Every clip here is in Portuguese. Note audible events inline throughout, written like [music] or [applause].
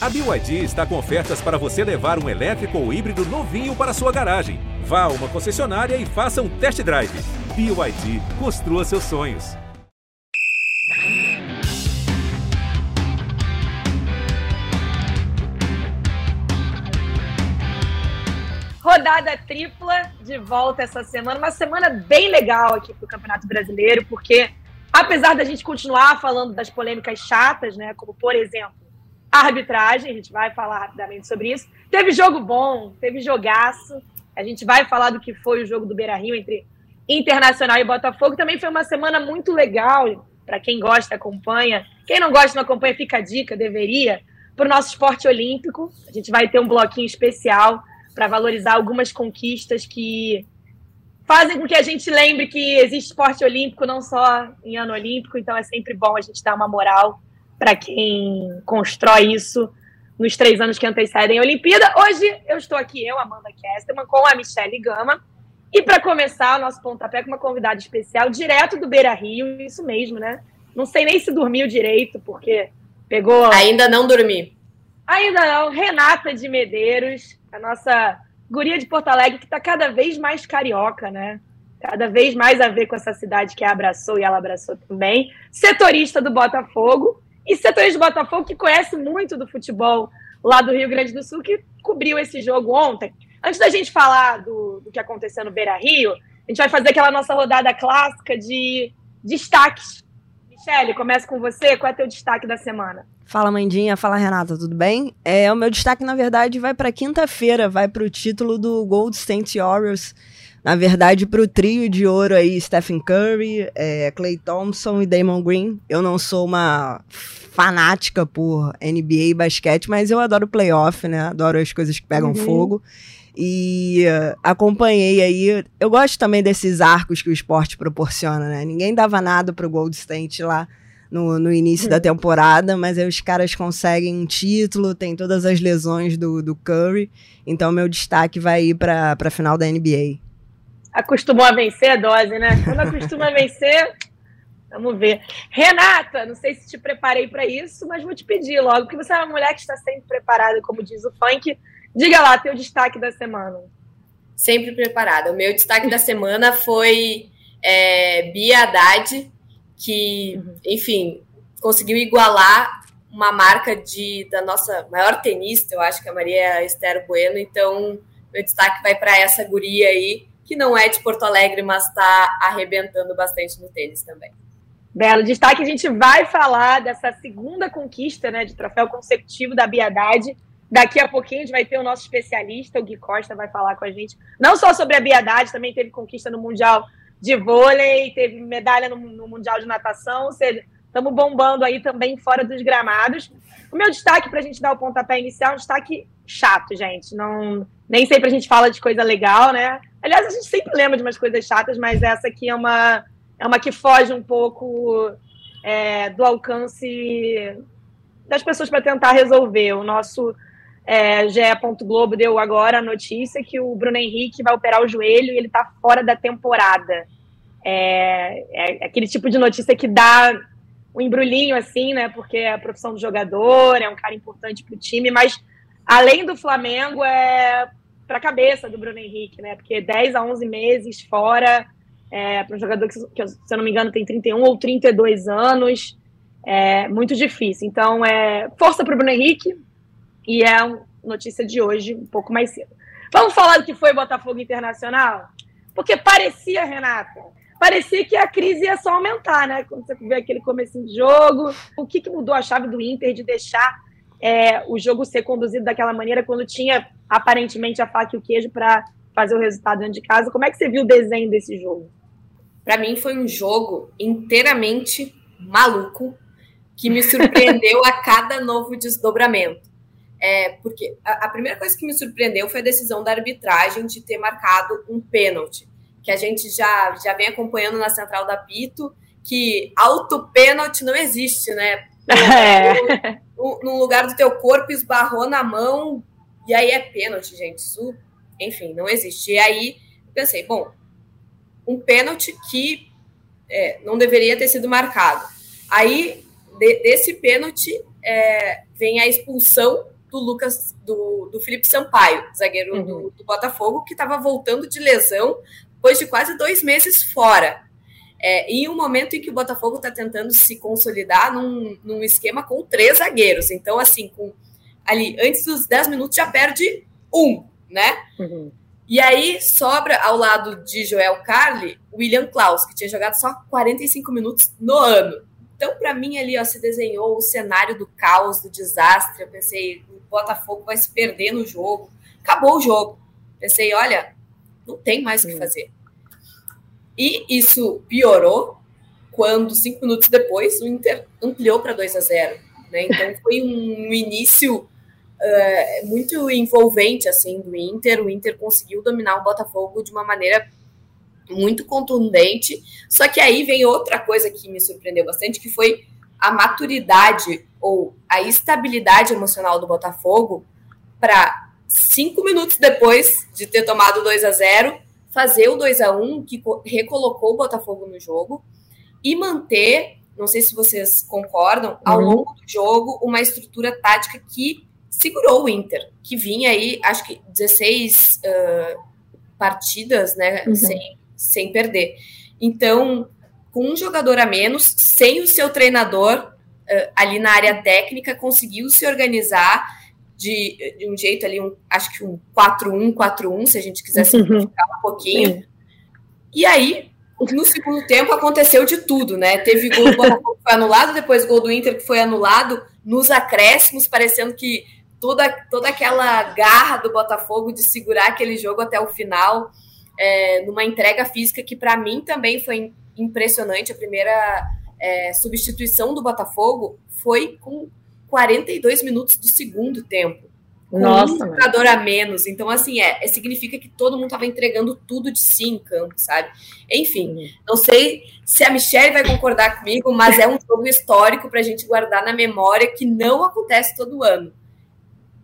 A BYD está com ofertas para você levar um elétrico ou híbrido novinho para sua garagem. Vá a uma concessionária e faça um test drive. BYD, construa seus sonhos. Rodada tripla de volta essa semana, uma semana bem legal aqui para o Campeonato Brasileiro, porque apesar da gente continuar falando das polêmicas chatas, né, como por exemplo arbitragem, a gente vai falar rapidamente sobre isso. Teve jogo bom, teve jogaço. A gente vai falar do que foi o jogo do Beira Rio entre Internacional e Botafogo. Também foi uma semana muito legal para quem gosta, acompanha. Quem não gosta, não acompanha, fica a dica, deveria, para o nosso esporte olímpico. A gente vai ter um bloquinho especial para valorizar algumas conquistas que fazem com que a gente lembre que existe esporte olímpico não só em ano olímpico, então é sempre bom a gente dar uma moral para quem constrói isso nos três anos que antecedem a Olimpíada. Hoje eu estou aqui, eu, Amanda Kesterman, com a Michelle Gama. E para começar o nosso pontapé com uma convidada especial, direto do Beira Rio, isso mesmo, né? Não sei nem se dormiu direito, porque pegou. Ainda não dormi. Ainda não. Renata de Medeiros, a nossa guria de Porto Alegre, que está cada vez mais carioca, né? Cada vez mais a ver com essa cidade que a abraçou e ela abraçou também. Setorista do Botafogo e setores do Botafogo que conhece muito do futebol lá do Rio Grande do Sul, que cobriu esse jogo ontem. Antes da gente falar do, do que aconteceu no Beira Rio, a gente vai fazer aquela nossa rodada clássica de destaques. Michele, começa com você. Qual é teu destaque da semana? Fala, Mandinha. Fala, Renata. Tudo bem? É, o meu destaque, na verdade, vai para quinta-feira. Vai para o título do Gold State Warriors na verdade, para o trio de ouro aí, Stephen Curry, é, Clay Thompson e Damon Green, eu não sou uma fanática por NBA e basquete, mas eu adoro playoff, né? Adoro as coisas que pegam uhum. fogo. E uh, acompanhei aí. Eu gosto também desses arcos que o esporte proporciona, né? Ninguém dava nada pro Gold State lá no, no início uhum. da temporada, mas aí os caras conseguem um título, tem todas as lesões do, do Curry. Então, meu destaque vai ir para a final da NBA acostumou a vencer a dose, né? Quando acostuma a vencer, vamos ver. Renata, não sei se te preparei para isso, mas vou te pedir logo, porque você é uma mulher que está sempre preparada, como diz o funk. Diga lá, teu destaque da semana. Sempre preparada. O meu destaque da semana foi é, Bia Haddad, que, uhum. enfim, conseguiu igualar uma marca de, da nossa maior tenista, eu acho que é a Maria Esther Bueno. Então, meu destaque vai para essa guria aí, que não é de Porto Alegre, mas está arrebentando bastante no tênis também. Belo destaque, a gente vai falar dessa segunda conquista né, de troféu consecutivo da Biadade. Daqui a pouquinho a gente vai ter o nosso especialista, o Gui Costa, vai falar com a gente. Não só sobre a Biadade, também teve conquista no Mundial de vôlei, teve medalha no, no Mundial de natação, ou seja, estamos bombando aí também fora dos gramados. O meu destaque para a gente dar o pontapé inicial é um destaque chato, gente. Não, nem sempre a gente fala de coisa legal, né? Aliás, a gente sempre lembra de umas coisas chatas, mas essa aqui é uma, é uma que foge um pouco é, do alcance das pessoas para tentar resolver. O nosso é, GE. Globo deu agora a notícia que o Bruno Henrique vai operar o joelho e ele está fora da temporada. É, é, aquele tipo de notícia que dá um embrulhinho assim, né? Porque é a profissão do jogador, é um cara importante para o time, mas além do Flamengo, é para a cabeça do Bruno Henrique, né? Porque 10 a 11 meses fora, é, para um jogador que, que, se eu não me engano, tem 31 ou 32 anos, é muito difícil. Então, é força para o Bruno Henrique e é a notícia de hoje, um pouco mais cedo. Vamos falar do que foi Botafogo Internacional? Porque parecia, Renata, parecia que a crise ia só aumentar, né? Quando você vê aquele começo de jogo, o que, que mudou a chave do Inter de deixar é, o jogo ser conduzido daquela maneira quando tinha aparentemente a faca e o queijo para fazer o resultado dentro de casa. Como é que você viu o desenho desse jogo? Para mim foi um jogo inteiramente maluco que me surpreendeu a cada novo desdobramento. É, porque a, a, primeira coisa que me surpreendeu foi a decisão da arbitragem de ter marcado um pênalti, que a gente já, já vem acompanhando na central da Pito, que auto-pênalti não existe, né? [laughs] É. No, no lugar do teu corpo esbarrou na mão, e aí é pênalti, gente. Isso, enfim, não existe. E aí pensei, bom, um pênalti que é, não deveria ter sido marcado. Aí, de, desse pênalti, é, vem a expulsão do Lucas, do, do Felipe Sampaio, zagueiro uhum. do, do, Botafogo, que estava voltando de lesão depois de quase dois meses fora. É, em um momento em que o Botafogo está tentando se consolidar num, num esquema com três zagueiros. Então, assim, com ali, antes dos 10 minutos já perde um, né? Uhum. E aí sobra ao lado de Joel Carli, William Klaus, que tinha jogado só 45 minutos no ano. Então, para mim, ali ó, se desenhou o cenário do caos, do desastre. Eu pensei, o Botafogo vai se perder no jogo. Acabou o jogo. Pensei, olha, não tem mais o que fazer. E isso piorou quando, cinco minutos depois, o Inter ampliou para 2 a 0 né? Então, foi um [laughs] início uh, muito envolvente assim do Inter. O Inter conseguiu dominar o Botafogo de uma maneira muito contundente. Só que aí vem outra coisa que me surpreendeu bastante, que foi a maturidade ou a estabilidade emocional do Botafogo para cinco minutos depois de ter tomado 2 a 0 fazer o 2 a 1 que recolocou o Botafogo no jogo e manter, não sei se vocês concordam, ao uhum. longo do jogo uma estrutura tática que segurou o Inter, que vinha aí, acho que 16 uh, partidas, né, uhum. sem, sem perder. Então, com um jogador a menos, sem o seu treinador uh, ali na área técnica, conseguiu se organizar de, de um jeito ali, um, acho que um 4-1, 4-1, se a gente quiser uhum. simplificar um pouquinho. Sim. E aí, no segundo tempo aconteceu de tudo, né? Teve gol do Botafogo que foi anulado, depois gol do Inter que foi anulado, nos acréscimos, parecendo que toda, toda aquela garra do Botafogo de segurar aquele jogo até o final, é, numa entrega física que para mim também foi impressionante. A primeira é, substituição do Botafogo foi com 42 minutos do segundo tempo. Nossa, um jogador a menos. Então, assim, é, é significa que todo mundo estava entregando tudo de si em campo, sabe? Enfim, não sei se a Michelle vai concordar comigo, mas é um [laughs] jogo histórico para a gente guardar na memória que não acontece todo ano.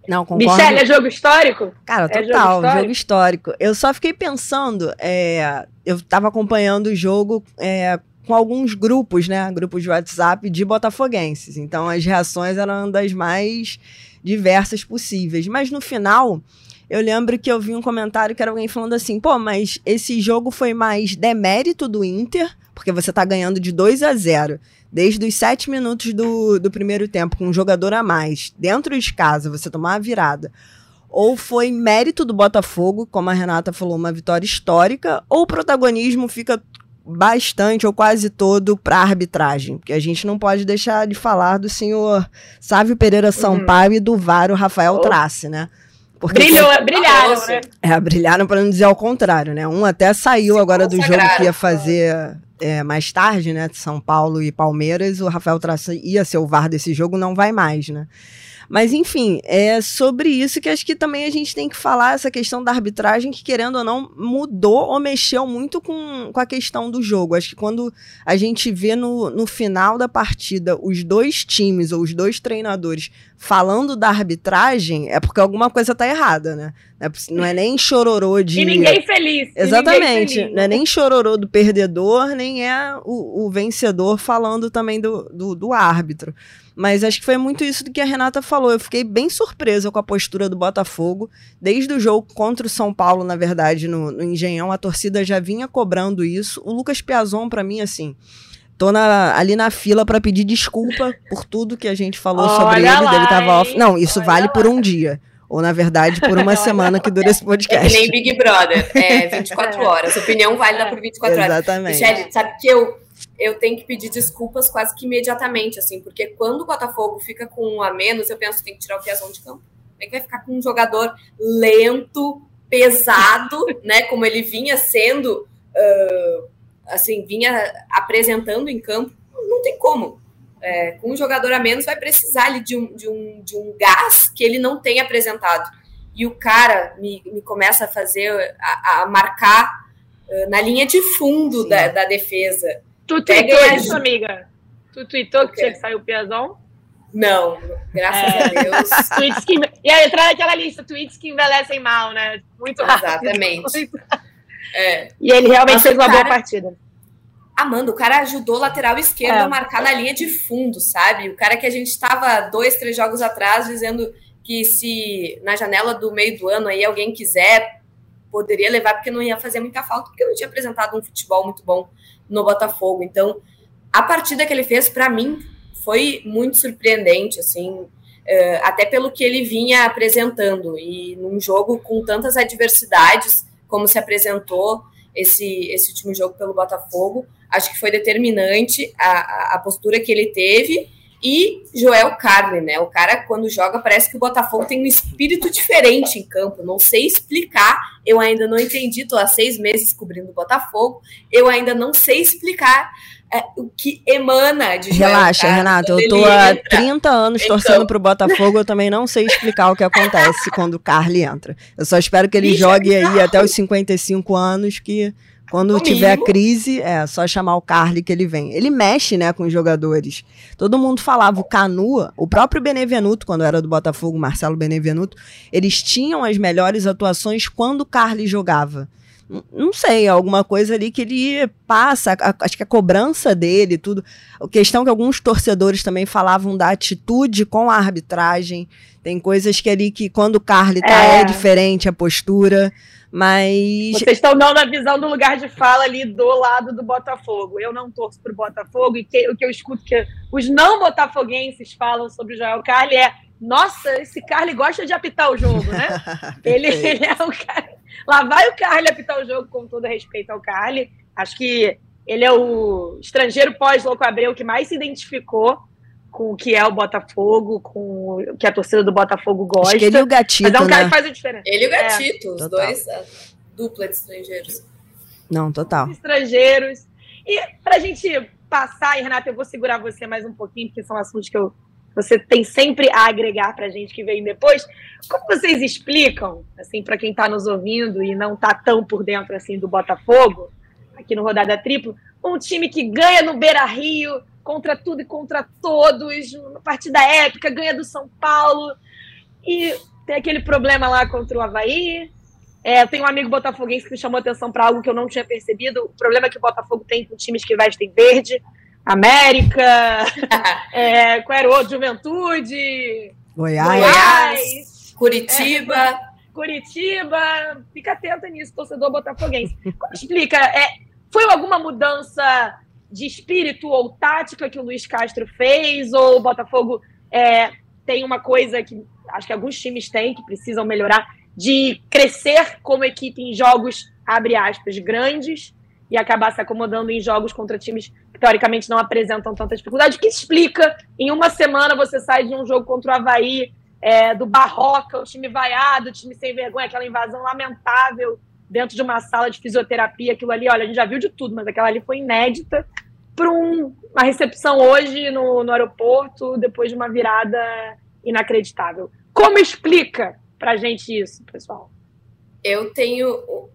Não, concordo. Michelle, é jogo histórico? Cara, total, é jogo, histórico? jogo, histórico? Eu só fiquei pensando, é, eu estava acompanhando o jogo é, com alguns grupos, né? Grupos de WhatsApp de botafoguenses. Então as reações eram das mais diversas possíveis. Mas no final, eu lembro que eu vi um comentário que era alguém falando assim: pô, mas esse jogo foi mais demérito do Inter, porque você tá ganhando de 2 a 0 desde os sete minutos do, do primeiro tempo, com um jogador a mais, dentro de casa, você tomar a virada, ou foi mérito do Botafogo, como a Renata falou, uma vitória histórica, ou o protagonismo fica bastante ou quase todo para arbitragem, porque a gente não pode deixar de falar do senhor Sávio Pereira Sampaio uhum. e do Varo Rafael oh. Trace, né? Porque Brilhou, brilharam, né? É, brilharam para não dizer ao contrário, né? Um até saiu Se agora do jogo que ia fazer é, mais tarde, né? São Paulo e Palmeiras, o Rafael Traça ia ser o VAR desse jogo, não vai mais, né? Mas, enfim, é sobre isso que acho que também a gente tem que falar, essa questão da arbitragem, que querendo ou não, mudou ou mexeu muito com, com a questão do jogo. Acho que quando a gente vê no, no final da partida os dois times ou os dois treinadores falando da arbitragem, é porque alguma coisa tá errada, né? Não é nem chororô [laughs] de. E ninguém feliz. Exatamente. Ninguém feliz. Não é nem chororô do perdedor, nem é o, o vencedor falando também do, do, do árbitro. Mas acho que foi muito isso do que a Renata falou. Eu fiquei bem surpresa com a postura do Botafogo. Desde o jogo contra o São Paulo, na verdade, no, no Engenhão, a torcida já vinha cobrando isso. O Lucas Piazon, para mim, assim. Tô na, ali na fila para pedir desculpa por tudo que a gente falou Olha sobre ele. Lá, dele tava off. Não, isso Olha vale lá. por um dia. Ou, na verdade, por uma semana que dura esse podcast. É que nem Big Brother. É 24 [laughs] horas. Opinião válida por 24 horas. Exatamente. Sabe que eu eu tenho que pedir desculpas quase que imediatamente, assim, porque quando o Botafogo fica com um a menos, eu penso que tem que tirar o Piazão de campo. É que vai ficar com um jogador lento, pesado, [laughs] né? Como ele vinha sendo, uh, assim, vinha apresentando em campo. Não tem como. É, com um jogador a menos, vai precisar ali de um, de, um, de um gás que ele não tem apresentado. E o cara me, me começa a fazer, a, a marcar uh, na linha de fundo da, da defesa. Tu tweetou isso, amiga? Tu tweetou que tinha que sair o Piazon? Não, graças é. a Deus. [laughs] tweets que... E aí entrar naquela lista, tweets que envelhecem mal, né? Muito rápido. Exatamente. É. E ele realmente Mas fez uma cara... boa partida. Amanda, o cara ajudou o lateral esquerdo é. a marcar na linha de fundo, sabe? O cara que a gente estava dois, três jogos atrás dizendo que se na janela do meio do ano aí alguém quiser, poderia levar, porque não ia fazer muita falta, porque não tinha apresentado um futebol muito bom no Botafogo. Então, a partida que ele fez, para mim, foi muito surpreendente, assim, eh, até pelo que ele vinha apresentando. E num jogo com tantas adversidades, como se apresentou esse, esse último jogo pelo Botafogo, acho que foi determinante a, a postura que ele teve. E Joel Carne, né? O cara, quando joga, parece que o Botafogo tem um espírito diferente em campo. Não sei explicar, eu ainda não entendi. Estou há seis meses cobrindo o Botafogo, eu ainda não sei explicar é, o que emana de Joel Relaxa, Carne, Renata, eu tô há 30 anos então... torcendo pro Botafogo, eu também não sei explicar o que acontece quando o Carly entra. Eu só espero que ele Bicho, jogue aí até os 55 anos, que quando tiver crise, é só chamar o Carly que ele vem. Ele mexe, né, com os jogadores. Todo mundo falava o Canua, o próprio Benevenuto, quando era do Botafogo, Marcelo Benevenuto, eles tinham as melhores atuações quando o Carly jogava. Não sei, alguma coisa ali que ele passa, a, acho que a cobrança dele, tudo. A questão que alguns torcedores também falavam da atitude com a arbitragem. Tem coisas que ali que quando o Carly tá é, é diferente a postura. Mas. Vocês estão dando a visão do lugar de fala ali do lado do Botafogo. Eu não torço pro Botafogo, e que, o que eu escuto que os não botafoguenses falam sobre o Joel Carli é: nossa, esse Carli gosta de apitar o jogo, né? [laughs] ele, ele, é o cara. Lá vai o Carli apitar o jogo, com todo respeito ao Carli. Acho que ele é o estrangeiro pós-Louco Abreu que mais se identificou com o que é o Botafogo, com o que a torcida do Botafogo gosta. Acho que ele e o Gatito, Mas é um cara né? que faz a diferença. Ele e o Gatito, é. os total. dois, a dupla de estrangeiros. Não, total. Estrangeiros. E pra gente passar, e Renata, eu vou segurar você mais um pouquinho, porque são assuntos que eu, você tem sempre a agregar pra gente que vem depois. Como vocês explicam, assim, para quem tá nos ouvindo e não tá tão por dentro assim do Botafogo, aqui no Rodada Triplo, um time que ganha no Beira Rio, contra tudo e contra todos, uma partida épica, ganha do São Paulo. E tem aquele problema lá contra o Havaí. É, tem um amigo botafoguense que me chamou atenção para algo que eu não tinha percebido. O problema que o Botafogo tem com times que vestem verde. América, [laughs] é, qual era o outro? Juventude, Goiás, Goiás Curitiba. É, Curitiba, fica atento nisso, torcedor botafoguense. [laughs] Explica, é, foi alguma mudança de espírito ou tática que o Luiz Castro fez, ou o Botafogo é, tem uma coisa que acho que alguns times têm, que precisam melhorar, de crescer como equipe em jogos, abre aspas, grandes, e acabar se acomodando em jogos contra times que teoricamente não apresentam tanta dificuldade. Que explica, em uma semana você sai de um jogo contra o Havaí, é, do Barroca, o time vaiado, o time sem vergonha, aquela invasão lamentável dentro de uma sala de fisioterapia, aquilo ali, olha, a gente já viu de tudo, mas aquela ali foi inédita para um, uma recepção hoje no, no aeroporto, depois de uma virada inacreditável. Como explica para gente isso, pessoal? Eu tenho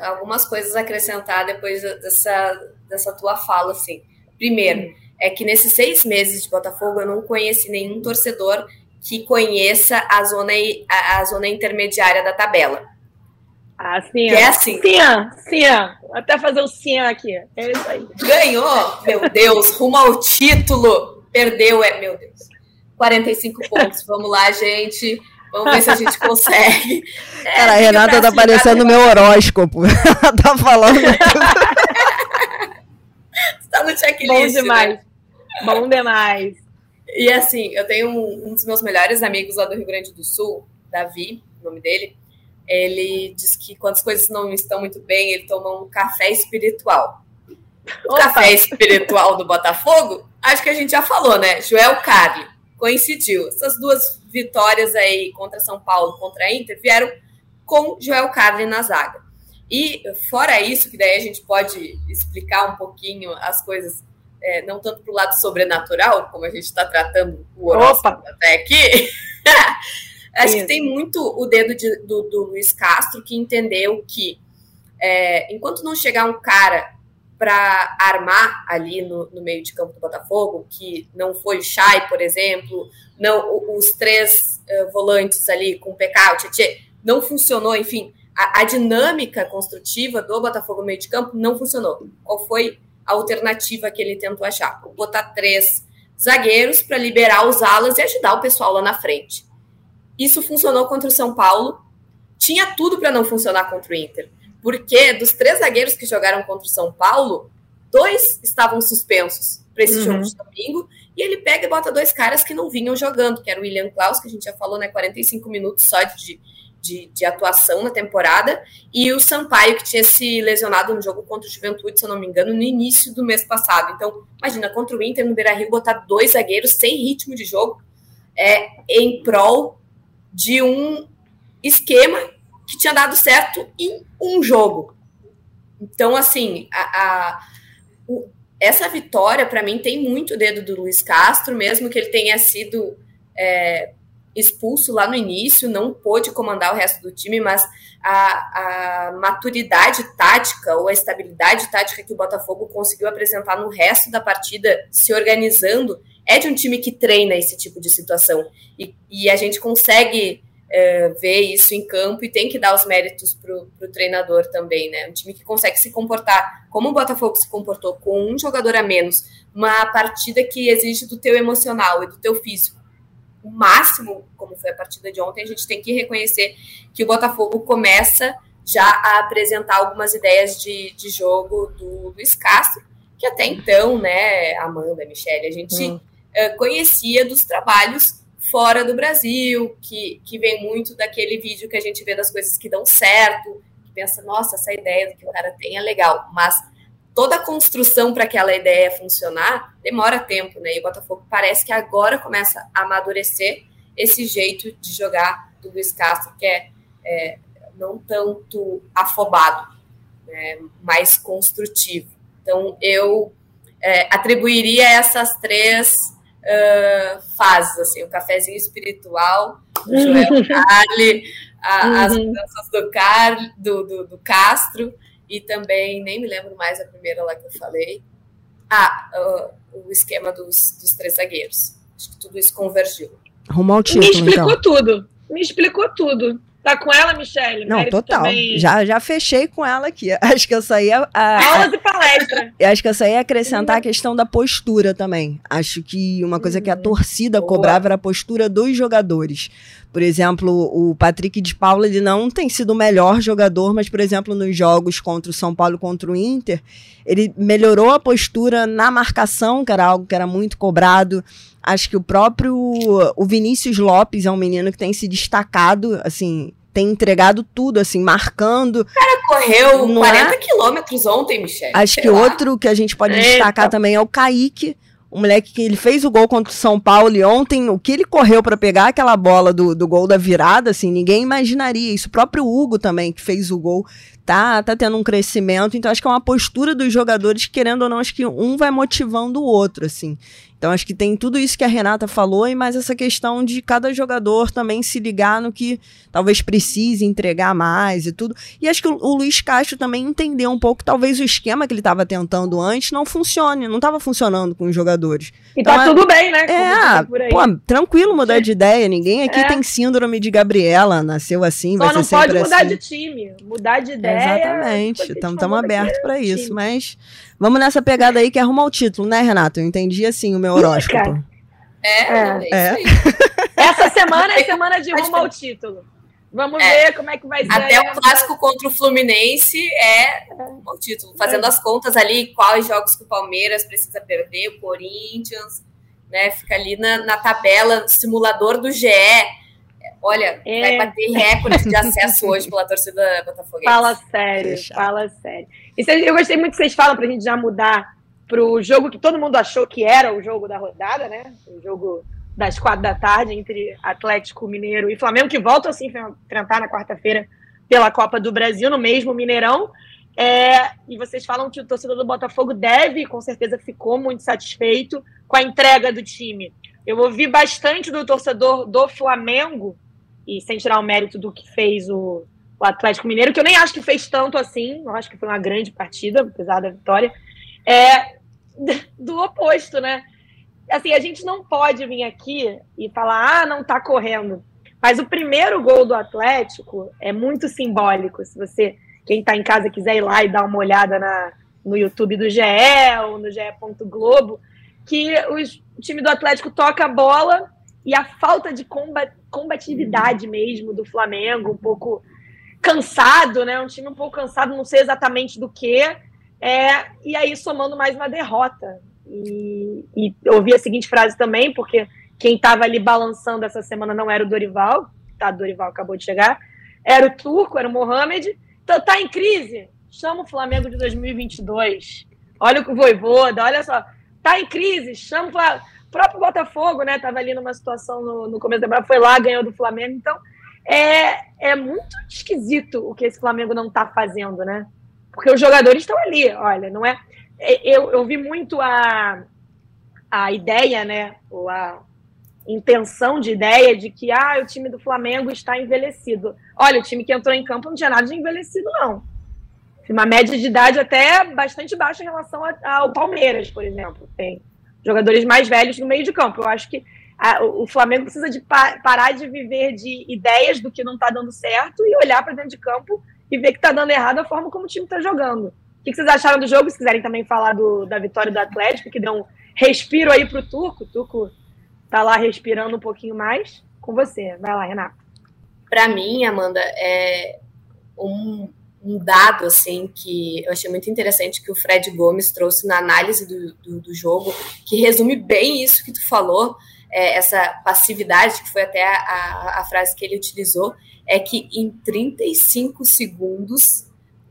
algumas coisas a acrescentar depois dessa, dessa tua fala, assim. Primeiro, é que nesses seis meses de Botafogo eu não conheci nenhum torcedor que conheça a zona, a, a zona intermediária da tabela. Ah, sim. é assim. Sim, sim. Até fazer o sim aqui. É isso aí. Ganhou, meu Deus, rumo ao título. Perdeu, é, meu Deus. 45 [laughs] pontos. Vamos lá, gente. Vamos ver se a gente consegue. [laughs] É, Cara, a Renata tá parecendo o meu horóscopo. [laughs] tá falando. tá no checklist. Bom demais. Né? Bom demais. E assim, eu tenho um, um dos meus melhores amigos lá do Rio Grande do Sul, Davi, o nome dele ele diz que quando as coisas não estão muito bem, ele toma um café espiritual. O Opa. café espiritual do Botafogo, acho que a gente já falou, né? Joel Carli coincidiu. Essas duas vitórias aí contra São Paulo, contra a Inter, vieram com Joel Carli na zaga. E fora isso, que daí a gente pode explicar um pouquinho as coisas, é, não tanto para o lado sobrenatural, como a gente está tratando o horóscopo até aqui, [laughs] Acho que tem muito o dedo de, do, do Luiz Castro, que entendeu que é, enquanto não chegar um cara para armar ali no, no, meio de campo do Botafogo, que não foi o Chay, por exemplo, não os três uh, volantes ali com o PK, o Tietchan, não funcionou, enfim, a, a, dinâmica construtiva do Botafogo no meio de campo não funcionou. Qual foi alternativa que ele tentou achar. Botar três zagueiros para liberar os alas e ajudar o pessoal lá na frente. Isso funcionou contra o São Paulo. Tinha tudo para não funcionar contra o Inter. Porque dos três zagueiros que jogaram contra o São Paulo, dois estavam suspensos para esse uhum. jogo de domingo. E ele pega e bota dois caras que não vinham jogando, que era o William Klaus, que a gente já falou, né? 45 minutos só de, de, de, atuação na temporada, e o Sampaio, que tinha se lesionado no jogo contra o Juventude, se eu não me engano, no início do mês passado. Então, imagina, contra o Inter no Beira Rio, botar dois zagueiros sem ritmo de jogo é, em prol de um esquema que tinha dado certo em um jogo. Então, assim, a, a o, essa vitória, para mim, tem muito dedo do Luiz Castro, mesmo que ele tenha sido. É, expulso lá no início, não pôde comandar o resto do time, mas a, a, maturidade tática ou a estabilidade tática que o Botafogo conseguiu apresentar no resto da partida, se organizando, é de um time que treina esse tipo de situação. E, e a gente consegue é, ver isso em campo e tem que dar os méritos para o treinador também, né? Um time que consegue se comportar como o Botafogo se comportou, com um jogador a menos, uma partida que exige do teu emocional e do teu físico o máximo, como foi a partida de ontem, a gente tem que reconhecer que o Botafogo começa já a apresentar algumas ideias de, de jogo do Luiz Castro, que até então, né, Amanda, Michele, a gente hum. Uh, conhecia dos trabalhos fora do Brasil, que, que vem muito daquele vídeo que a gente vê das coisas que dão certo, que pensa, nossa, essa ideia que o cara tem é legal, mas toda a construção para aquela ideia funcionar demora tempo, né? E o Botafogo parece que agora começa a amadurecer esse jeito de jogar do Luiz Castro, que é, é não tanto afobado, né? mais construtivo. Então, eu é, atribuiria essas três uh, fases, assim, o cafezinho espiritual, o Joel Carli, a, uhum. as mudanças do, Car, do, do, do Castro, e também, nem me lembro mais a primeira lá que eu falei. Ah, uh, o esquema dos, dos três zagueiros. Acho que tudo isso convergiu. Rumo ao título, Me explicou então. tudo. Me explicou tudo. Tá com ela, Michelle? Não, total. Também... Já, já fechei com ela aqui. [laughs] Acho que eu só ia. A, Aulas e palestra. [laughs] Acho que eu só ia acrescentar a questão da postura também. Acho que uma coisa que a hum, torcida Boa. cobrava era a postura dos jogadores. Por exemplo, o Patrick de Paula ele não tem sido o melhor jogador, mas, por exemplo, nos jogos contra o São Paulo contra o Inter, ele melhorou a postura na marcação, que era algo que era muito cobrado. Acho que o próprio o Vinícius Lopes é um menino que tem se destacado, assim, tem entregado tudo, assim, marcando. O cara correu 40 é? quilômetros ontem, Michel. Acho que lá. outro que a gente pode Eita. destacar também é o Kaique. O moleque que ele fez o gol contra o São Paulo e ontem, o que ele correu para pegar aquela bola do, do gol da virada, assim, ninguém imaginaria. Isso o próprio Hugo também, que fez o gol, tá, tá tendo um crescimento. Então, acho que é uma postura dos jogadores, querendo ou não, acho que um vai motivando o outro, assim. Então acho que tem tudo isso que a Renata falou e mais essa questão de cada jogador também se ligar no que talvez precise entregar mais e tudo. E acho que o, o Luiz Castro também entendeu um pouco que talvez o esquema que ele estava tentando antes não funcione, não estava funcionando com os jogadores. E então, tá é, tudo bem, né? É, pô, tranquilo mudar de ideia. Ninguém aqui é. tem síndrome de Gabriela, nasceu assim, Só vai ser sempre assim. não pode mudar assim. de time, mudar de ideia. Exatamente, estamos abertos para isso, mas Vamos nessa pegada aí que é arrumar o título, né, Renato? Eu entendi assim o meu horóscopo. É, é. é. [laughs] Essa semana é semana de rumo ao título. Vamos é. ver como é que vai ser. Até o clássico contra o Fluminense é o título. Fazendo as contas ali, quais jogos que o Palmeiras precisa perder, o Corinthians, né? Fica ali na, na tabela, simulador do GE. Olha, é. vai bater recorde de acesso [laughs] hoje pela torcida botafoguense. Fala sério, Fechado. fala sério. E eu gostei muito que vocês falam para a gente já mudar para o jogo que todo mundo achou que era o jogo da rodada, né? O jogo das quatro da tarde entre Atlético Mineiro e Flamengo, que voltam assim enfrentar na quarta-feira pela Copa do Brasil, no mesmo Mineirão. É, e vocês falam que o torcedor do Botafogo deve, com certeza ficou muito satisfeito com a entrega do time. Eu ouvi bastante do torcedor do Flamengo, e sem tirar o mérito do que fez o, o Atlético Mineiro, que eu nem acho que fez tanto assim, eu acho que foi uma grande partida, apesar da vitória, é [laughs] do oposto, né? Assim, a gente não pode vir aqui e falar, ah, não tá correndo. Mas o primeiro gol do Atlético é muito simbólico. Se você, quem tá em casa, quiser ir lá e dar uma olhada na, no YouTube do GE ou no GE. Globo, que o time do Atlético toca a bola e a falta de combat, combatividade mesmo do Flamengo, um pouco cansado, né? Um time um pouco cansado, não sei exatamente do que. É, e aí somando mais uma derrota. E, e ouvi a seguinte frase também, porque quem estava ali balançando essa semana não era o Dorival, tá? O Dorival acabou de chegar, era o Turco, era o Mohamed. Então tá em crise? Chama o Flamengo de 2022. Olha o Voivoda, olha só. Tá em crise? Chama o Flamengo. Próprio Botafogo, né? Tava ali numa situação no, no começo da temporada, foi lá, ganhou do Flamengo. Então, é, é muito esquisito o que esse Flamengo não tá fazendo, né? Porque os jogadores estão ali, olha, não é eu, eu vi muito a, a ideia, né? Ou a intenção de ideia de que ah, o time do Flamengo está envelhecido. Olha, o time que entrou em campo não tinha nada de envelhecido, não. Uma média de idade até bastante baixa em relação ao Palmeiras, por exemplo. Tem jogadores mais velhos no meio de campo. Eu acho que a, o Flamengo precisa de pa parar de viver de ideias do que não está dando certo e olhar para dentro de campo e ver que está dando errado a forma como o time está jogando. O que vocês acharam do jogo? Se quiserem também falar do, da vitória do Atlético, que deu um respiro aí para o Turco. O Turco tá lá respirando um pouquinho mais. Com você. Vai lá, Renato. Para mim, Amanda, é um, um, dado assim que eu achei muito interessante que o Fred Gomes trouxe na análise do, do, do jogo, que resume bem isso que tu falou, é, essa passividade, que foi até a, a, a frase que ele utilizou, é que em 35 segundos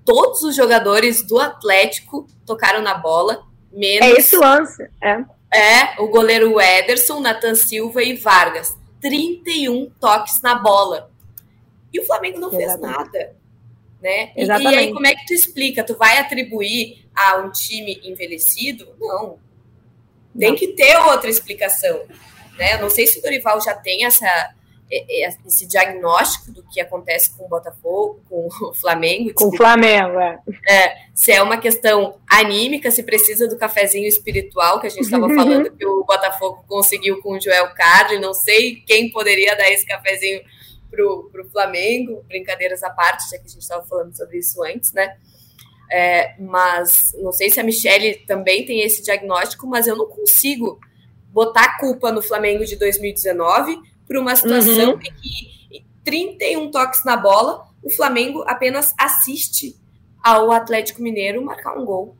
todos os jogadores do Atlético tocaram na bola, menos. É esse lance, é. É, o goleiro Ederson, Nathan Silva e Vargas. 31 toques na bola. E o Flamengo não fez nada. Né? E, e, aí, como é que tu explica? Tu vai atribuir a um time envelhecido? Não. Tem não. que ter outra explicação. Né? Eu não sei se o Dorival já tem essa, esse diagnóstico do que acontece com o Botafogo, com [laughs] o Flamengo. Com o Flamengo, é. é. Se é uma questão anímica, se precisa do cafezinho espiritual que a gente estava falando que o Botafogo conseguiu com o Joel Carli. Não sei quem poderia dar esse cafezinho pro, pro Flamengo, brincadeiras à parte, já que a gente estava falando sobre isso antes, né? É, mas não sei se a Michelle também tem esse diagnóstico, mas eu não consigo botar a culpa no Flamengo de 2019 para uma situação uhum. em que 31 toques na bola, o Flamengo apenas assiste ao Atlético Mineiro marcar um gol.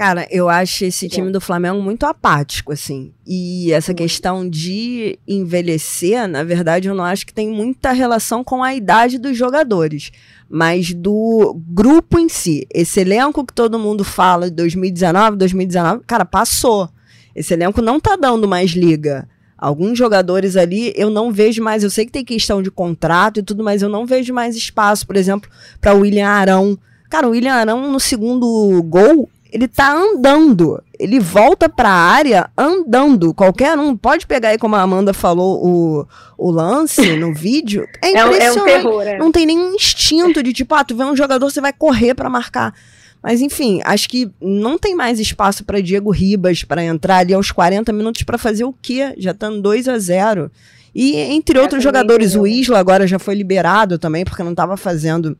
Cara, eu acho esse time do Flamengo muito apático, assim. E essa questão de envelhecer, na verdade, eu não acho que tem muita relação com a idade dos jogadores, mas do grupo em si. Esse elenco que todo mundo fala de 2019, 2019, cara, passou. Esse elenco não tá dando mais liga. Alguns jogadores ali eu não vejo mais. Eu sei que tem questão de contrato e tudo, mas eu não vejo mais espaço, por exemplo, para o William Arão. Cara, o William Arão no segundo gol, ele tá andando. Ele volta para a área andando. Qualquer um pode pegar aí, como a Amanda falou, o, o lance no [laughs] vídeo. É impressionante. É um, é um terror, é. Não tem nenhum instinto de tipo, ah, tu vê um jogador, você vai correr para marcar. Mas enfim, acho que não tem mais espaço para Diego Ribas para entrar ali aos 40 minutos para fazer o quê? Já estando 2 a 0. E entre outros jogadores, o Isla agora já foi liberado também porque não estava fazendo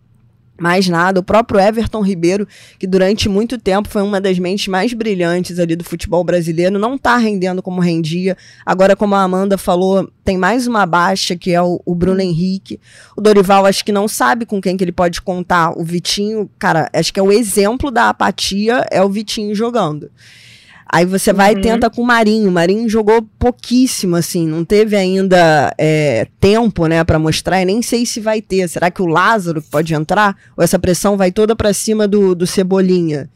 mais nada. O próprio Everton Ribeiro, que durante muito tempo foi uma das mentes mais brilhantes ali do futebol brasileiro, não está rendendo como rendia. Agora, como a Amanda falou, tem mais uma baixa, que é o, o Bruno Henrique. O Dorival acho que não sabe com quem que ele pode contar. O Vitinho, cara, acho que é o exemplo da apatia, é o Vitinho jogando. Aí você vai uhum. e tenta com o Marinho. O Marinho jogou pouquíssimo, assim, não teve ainda é, tempo, né, para mostrar. E nem sei se vai ter. Será que o Lázaro pode entrar? Ou essa pressão vai toda para cima do, do Cebolinha?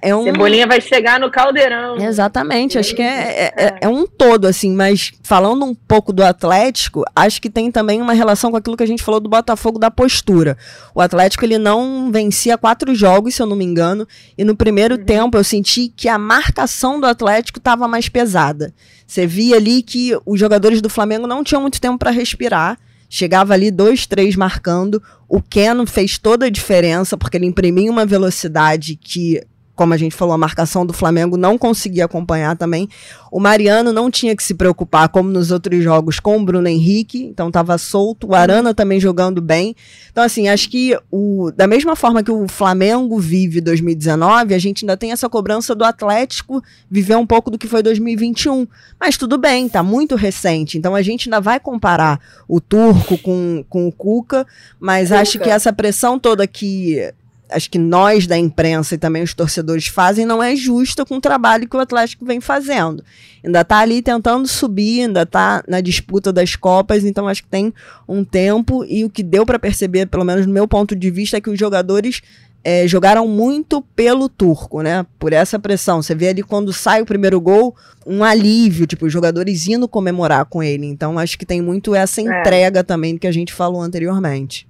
É um... Cebolinha vai chegar no caldeirão. Exatamente, acho que é, é, é, é, um todo, assim, mas falando um pouco do Atlético, acho que tem também uma relação com aquilo que a gente falou do Botafogo da postura. O Atlético ele não vencia quatro jogos, se eu não me engano, e no primeiro uhum. tempo eu senti que a marcação do Atlético estava mais pesada. Você via ali que os jogadores do Flamengo não tinham muito tempo para respirar. Chegava ali dois, três marcando. O Keno fez toda a diferença, porque ele imprimia uma velocidade que como a gente falou, a marcação do Flamengo não conseguia acompanhar também. O Mariano não tinha que se preocupar, como nos outros jogos, com o Bruno Henrique, então estava solto. O Arana também jogando bem. Então, assim, acho que o, da mesma forma que o Flamengo vive 2019, a gente ainda tem essa cobrança do Atlético viver um pouco do que foi 2021. Mas tudo bem, tá muito recente. Então a gente ainda vai comparar o Turco com, com o Cuca, mas Cuca. acho que essa pressão toda que acho que nós da imprensa e também os torcedores fazem não é justa com o trabalho que o Atlético vem fazendo. Ainda está ali tentando subir, ainda está na disputa das Copas, então acho que tem um tempo e o que deu para perceber, pelo menos no meu ponto de vista, é que os jogadores é, jogaram muito pelo turco, né? Por essa pressão. Você vê ali quando sai o primeiro gol, um alívio, tipo, os jogadores indo comemorar com ele. Então acho que tem muito essa é. entrega é. também que a gente falou anteriormente.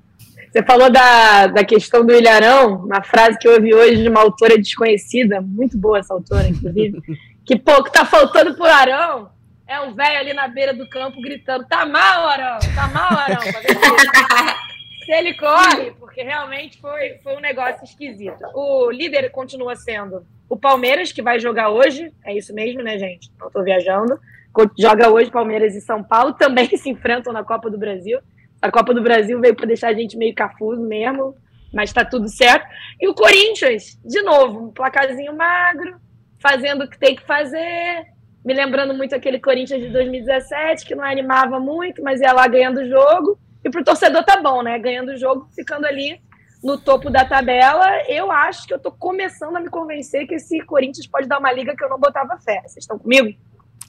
Você falou da, da questão do Ilharão, uma frase que eu ouvi hoje de uma autora desconhecida, muito boa essa autora, inclusive, [laughs] que pouco tá faltando pro Arão é um velho ali na beira do campo gritando: tá mal, Arão, tá mal, Arão. Se [laughs] ele corre, porque realmente foi, foi um negócio esquisito. O líder continua sendo o Palmeiras, que vai jogar hoje, é isso mesmo, né, gente? Não tô viajando. Joga hoje Palmeiras e São Paulo, também [laughs] se enfrentam na Copa do Brasil. A Copa do Brasil veio para deixar a gente meio cafuso mesmo, mas está tudo certo. E o Corinthians, de novo, um placarzinho magro, fazendo o que tem que fazer. Me lembrando muito aquele Corinthians de 2017, que não animava muito, mas ia lá ganhando o jogo. E para o torcedor tá bom, né? Ganhando o jogo, ficando ali no topo da tabela. Eu acho que eu tô começando a me convencer que esse Corinthians pode dar uma liga que eu não botava fé. Vocês estão comigo?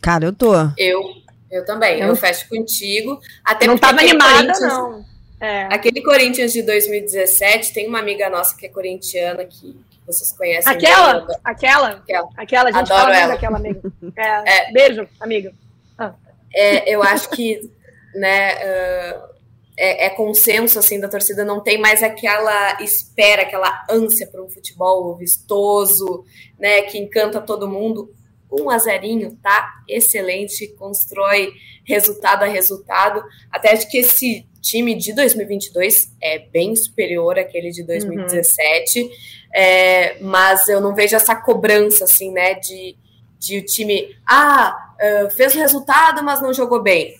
Cara, eu tô. Eu eu também, eu, eu fecho contigo. Até não estava animada, não. É. Aquele Corinthians de 2017, tem uma amiga nossa que é corintiana, que, que vocês conhecem. Aquela? Aquela? Aquela. Aquela, a gente Adoro fala ela. daquela amiga. [laughs] É, é. Beijo, amiga. Ah. É, eu acho que, né, uh, é, é, consenso, assim, da torcida, não tem mais aquela espera, aquela ânsia para um futebol vistoso, né, que encanta todo mundo 1 a 0 tá excelente, constrói resultado a resultado. Até acho que esse time de 2022 é bem superior àquele de 2017, uhum. é, mas eu não vejo essa cobrança, assim, né, de, de o time, ah, fez o resultado, mas não jogou bem.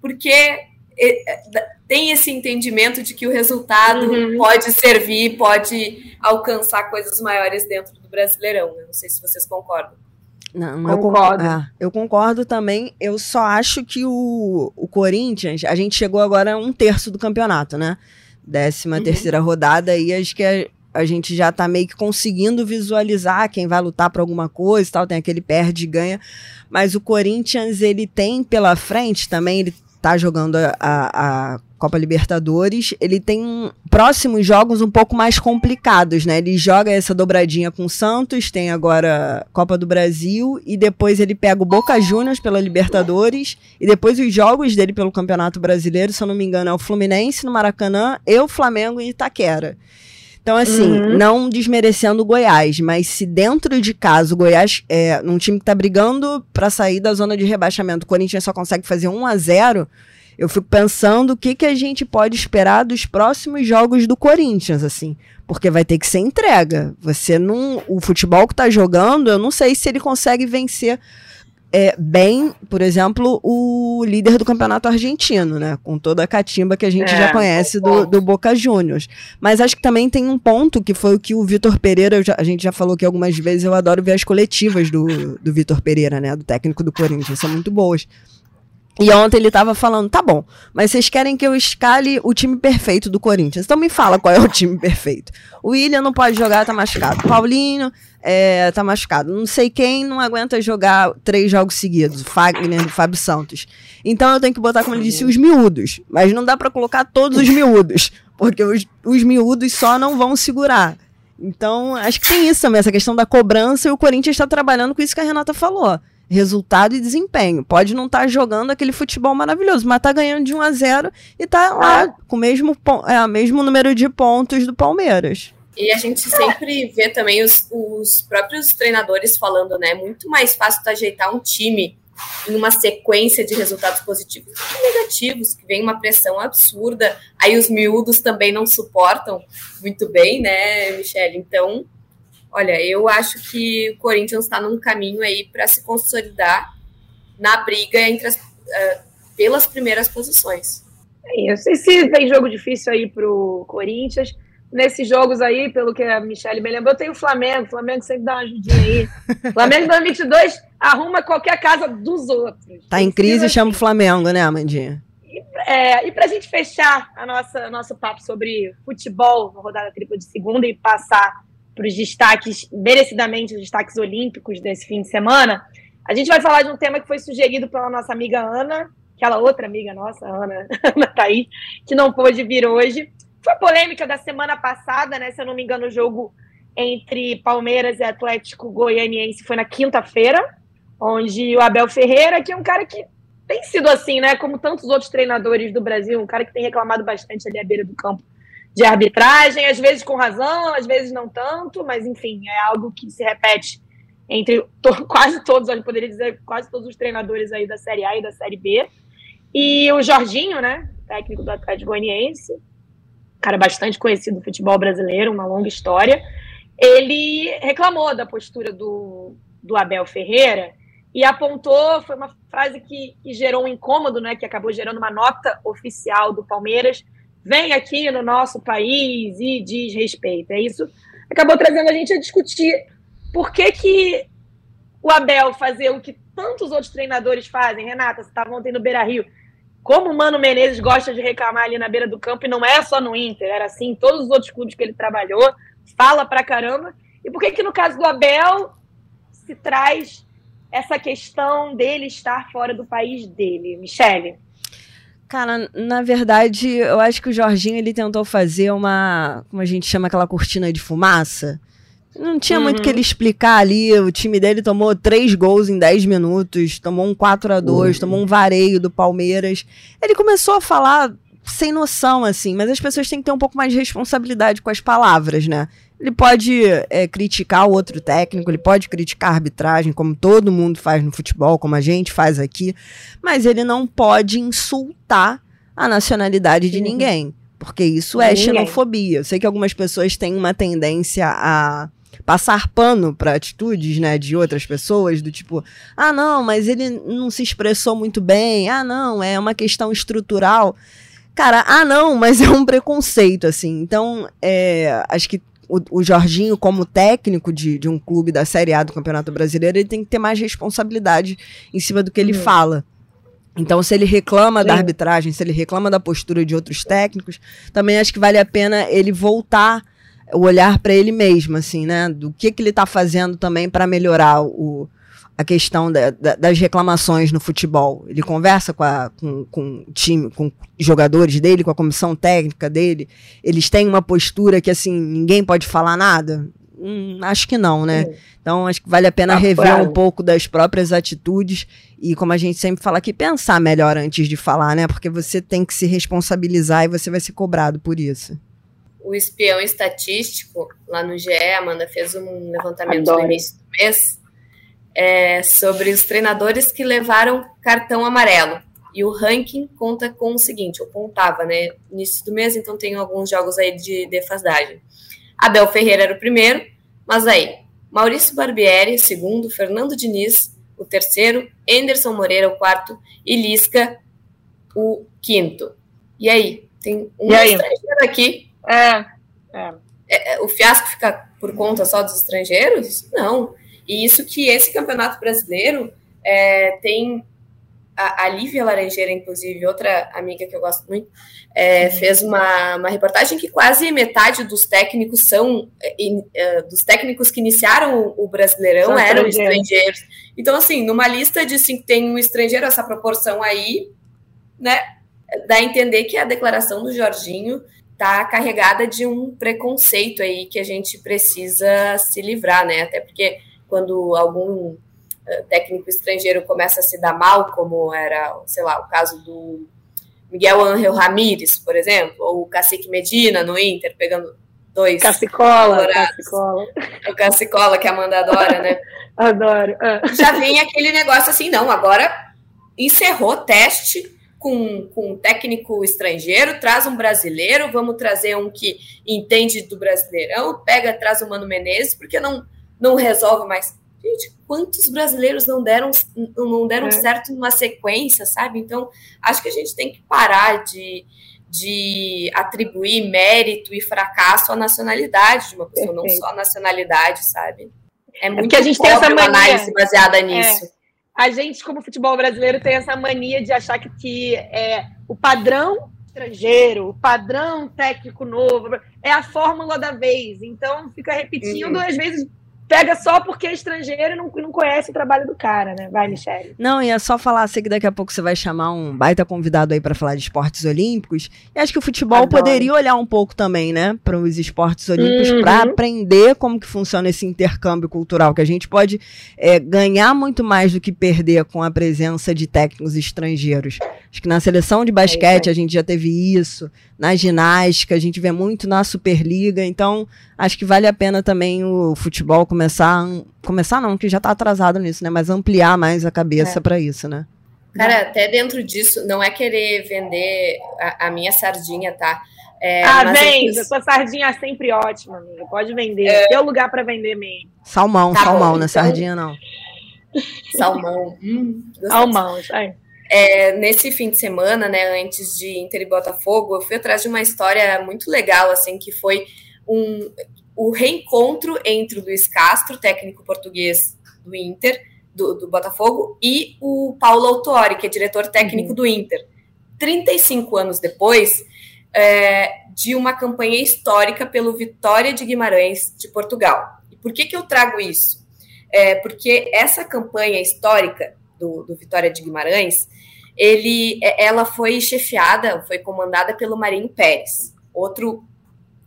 Porque tem esse entendimento de que o resultado uhum. pode servir, pode alcançar coisas maiores dentro do Brasileirão. Eu não sei se vocês concordam. Não, concordo. Eu concordo. É, eu concordo também. Eu só acho que o, o Corinthians, a gente chegou agora a um terço do campeonato, né? Décima uhum. terceira rodada, e acho que a, a, gente já tá meio que conseguindo visualizar quem vai lutar para alguma coisa e tal. Tem aquele perde e ganha. Mas o Corinthians, ele tem pela frente também, ele tá jogando a, a, a Copa Libertadores, ele tem próximos jogos um pouco mais complicados, né? Ele joga essa dobradinha com o Santos, tem agora Copa do Brasil e depois ele pega o Boca Juniors pela Libertadores e depois os jogos dele pelo Campeonato Brasileiro, se eu não me engano, é o Fluminense no Maracanã e o Flamengo em Itaquera. Então, assim, uhum. não desmerecendo o Goiás, mas se dentro de casa o Goiás é num time que tá brigando para sair da zona de rebaixamento, o Corinthians só consegue fazer 1 a 0 eu fico pensando o que, que a gente pode esperar dos próximos jogos do Corinthians, assim. Porque vai ter que ser entrega. Você não. O futebol que tá jogando, eu não sei se ele consegue vencer é, bem, por exemplo, o líder do campeonato argentino, né? Com toda a catimba que a gente é, já conhece do, do, Boca Juniors. Mas acho que também tem um ponto que foi o que o Vitor Pereira, já, a gente já falou aqui algumas vezes, eu adoro ver as coletivas do, do Vitor Pereira, né? Do técnico do Corinthians, são muito boas. E ontem ele tava falando, tá bom, mas vocês querem que eu escale o time perfeito do Corinthians. Então me fala qual é o time perfeito. O William não pode jogar, tá machucado. Paulinho é, tá machucado. Não sei quem não aguenta jogar três jogos seguidos. O Fagner, o Fábio Santos. Então eu tenho que botar, como ele disse, os miúdos. Mas não dá para colocar todos os miúdos. Porque os, os miúdos só não vão segurar. Então, acho que tem isso também, essa questão da cobrança, e o Corinthians está trabalhando com isso que a Renata falou resultado e desempenho. Pode não estar tá jogando aquele futebol maravilhoso, mas tá ganhando de 1 a 0 e tá lá com o mesmo, é, mesmo número de pontos do Palmeiras. E a gente sempre vê também os, os próprios treinadores falando, né? Muito mais fácil tu ajeitar um time em uma sequência de resultados positivos do que negativos, que vem uma pressão absurda. Aí os miúdos também não suportam muito bem, né, Michele? Então, Olha, eu acho que o Corinthians está num caminho aí para se consolidar na briga entre as, uh, pelas primeiras posições. É isso. E se tem jogo difícil aí pro Corinthians, nesses jogos aí, pelo que a Michelle me lembrou, tem o Flamengo. O Flamengo sempre dá uma ajudinha aí. [laughs] Flamengo 2022 arruma qualquer casa dos outros. Tá em crise, chama o Flamengo, né, Amandinha? E, é, e para a gente fechar a nossa nosso papo sobre futebol na rodada tripla de segunda e passar para os destaques, merecidamente os destaques olímpicos desse fim de semana, a gente vai falar de um tema que foi sugerido pela nossa amiga Ana, aquela outra amiga nossa, Ana, [laughs] Ana aí, que não pôde vir hoje. Foi polêmica da semana passada, né? Se eu não me engano, o jogo entre Palmeiras e Atlético Goianiense foi na quinta-feira, onde o Abel Ferreira, que é um cara que tem sido assim, né? Como tantos outros treinadores do Brasil, um cara que tem reclamado bastante ali à beira do campo de arbitragem, às vezes com razão, às vezes não tanto, mas enfim, é algo que se repete entre to [laughs] quase todos, eu poderia dizer quase todos os treinadores aí da Série A e da Série B. E o Jorginho, né, técnico do Atlético Goianiense, cara bastante conhecido do futebol brasileiro, uma longa história, ele reclamou da postura do, do Abel Ferreira e apontou, foi uma frase que, que gerou um incômodo, né, que acabou gerando uma nota oficial do Palmeiras, vem aqui no nosso país e diz respeito. É isso acabou trazendo a gente a discutir por que, que o Abel fazer o que tantos outros treinadores fazem. Renata, você estava ontem no Beira Rio. Como o Mano Menezes gosta de reclamar ali na beira do campo, e não é só no Inter, era assim todos os outros clubes que ele trabalhou, fala pra caramba. E por que, que no caso do Abel se traz essa questão dele estar fora do país dele? Michele? Cara, na verdade, eu acho que o Jorginho ele tentou fazer uma, como a gente chama aquela cortina de fumaça. Não tinha uhum. muito que ele explicar ali. O time dele tomou três gols em 10 minutos, tomou um 4 a 2 uhum. tomou um vareio do Palmeiras. Ele começou a falar sem noção, assim, mas as pessoas têm que ter um pouco mais de responsabilidade com as palavras, né? Ele pode é, criticar o outro técnico, ele pode criticar a arbitragem, como todo mundo faz no futebol, como a gente faz aqui, mas ele não pode insultar a nacionalidade de uhum. ninguém, porque isso é ninguém. xenofobia. Eu sei que algumas pessoas têm uma tendência a passar pano para atitudes, né, de outras pessoas, do tipo, ah, não, mas ele não se expressou muito bem, ah, não, é uma questão estrutural. Cara, ah, não, mas é um preconceito, assim. Então, é, acho que o, o Jorginho, como técnico de, de um clube da Série A do Campeonato Brasileiro, ele tem que ter mais responsabilidade em cima do que ele uhum. fala. Então, se ele reclama Sim. da arbitragem, se ele reclama da postura de outros técnicos, também acho que vale a pena ele voltar o olhar para ele mesmo, assim, né? Do que, que ele está fazendo também para melhorar o, a questão da, da, das reclamações no futebol. Ele conversa com, a, com, com o time, com jogadores dele, com a comissão técnica dele. Eles têm uma postura que, assim, ninguém pode falar nada? Hum, acho que não, né? Então, acho que vale a pena tá rever claro. um pouco das próprias atitudes e, como a gente sempre fala aqui, pensar melhor antes de falar, né? Porque você tem que se responsabilizar e você vai ser cobrado por isso. O espião estatístico, lá no GE, Amanda, fez um levantamento Adoro. no início do mês é, sobre os treinadores que levaram cartão amarelo. E o ranking conta com o seguinte, eu contava, né, início do mês, então tem alguns jogos aí de defasagem. Abel Ferreira era o primeiro, mas aí, Maurício Barbieri, segundo, Fernando Diniz, o terceiro, Anderson Moreira, o quarto, e Lisca, o quinto. E aí, tem um estrangeiro aqui. É, é. É, o fiasco fica por conta só dos estrangeiros? Não. E isso que esse campeonato brasileiro é, tem. A, a Lívia Laranjeira, inclusive, outra amiga que eu gosto muito, é, fez uma, uma reportagem que quase metade dos técnicos são. In, uh, dos técnicos que iniciaram o, Brasileirão são eram estrangeiros. estrangeiros. Então, assim, numa lista de cinco, tem um estrangeiro, essa proporção aí, né? Dá a entender que a declaração do Jorginho está carregada de um preconceito aí que a gente precisa se livrar, né? Até porque quando algum eh, técnico estrangeiro começa a se dar mal, como era, sei lá, o caso do Miguel Ángel Ramírez, por exemplo, ou o Cacique Medina no Inter, pegando dois. Cacicola, Cacicola. O Cacicola, que a Amanda adora, né? [laughs] Adoro. Ah. Já vem aquele negócio assim, não, agora encerrou teste com, com um técnico estrangeiro, traz um brasileiro, vamos trazer um que entende do brasileirão, pega, traz o Mano Menezes, porque não, não resolve mais. Gente, quantos brasileiros não deram, não deram é. certo numa sequência, sabe? Então, acho que a gente tem que parar de, de atribuir mérito e fracasso à nacionalidade de uma pessoa, Perfeito. não só à nacionalidade, sabe? É, é muito que a gente tem essa mania, análise baseada é. nisso. É a gente, como futebol brasileiro, tem essa mania de achar que, que é, o padrão estrangeiro, o padrão técnico novo, é a fórmula da vez. Então, fica repetindo, uhum. às vezes pega só porque é estrangeiro e não, não conhece o trabalho do cara, né? Vai, Michelle. Não, e é só falar assim que daqui a pouco você vai chamar um baita convidado aí para falar de esportes olímpicos. E acho que o futebol Adoro. poderia olhar um pouco também, né, para os esportes olímpicos, uhum. para aprender como que funciona esse intercâmbio cultural, que a gente pode é, ganhar muito mais do que perder com a presença de técnicos estrangeiros. Acho que na seleção de basquete é a gente já teve isso, na ginástica a gente vê muito na Superliga, então acho que vale a pena também o futebol começar, começar não, que já está atrasado nisso, né? Mas ampliar mais a cabeça é. para isso, né? Cara, até dentro disso, não é querer vender a, a minha sardinha, tá? É, ah, vende, a sua sardinha é sempre ótima, amiga. Pode vender. É... Tem lugar para vender mesmo. Salmão, tá salmão, bom, não é então... sardinha, não. Salmão. Hum, salmão, isso aí. É, nesse fim de semana, né, antes de Inter e Botafogo, eu fui atrás de uma história muito legal, assim, que foi um, o reencontro entre o Luiz Castro, técnico português do Inter, do, do Botafogo, e o Paulo Autori, que é diretor técnico uhum. do Inter. 35 anos depois é, de uma campanha histórica pelo Vitória de Guimarães de Portugal. E por que, que eu trago isso? É, porque essa campanha histórica do, do Vitória de Guimarães, ele, é, ela foi chefiada, foi comandada pelo Marinho Pérez, outro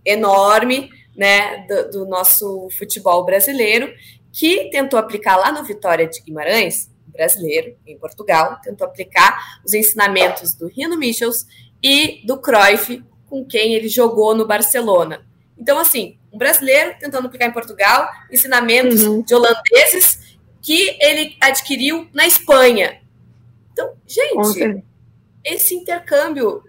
enorme né, do, do, nosso futebol brasileiro, que tentou aplicar lá no Vitória de Guimarães, brasileiro, em Portugal, tentou aplicar os ensinamentos do Rino Michels e do Cruyff, com quem ele jogou no Barcelona. Então, assim, um brasileiro tentando aplicar em Portugal ensinamentos uhum. de holandeses que ele adquiriu na Espanha. Então, gente, esse intercâmbio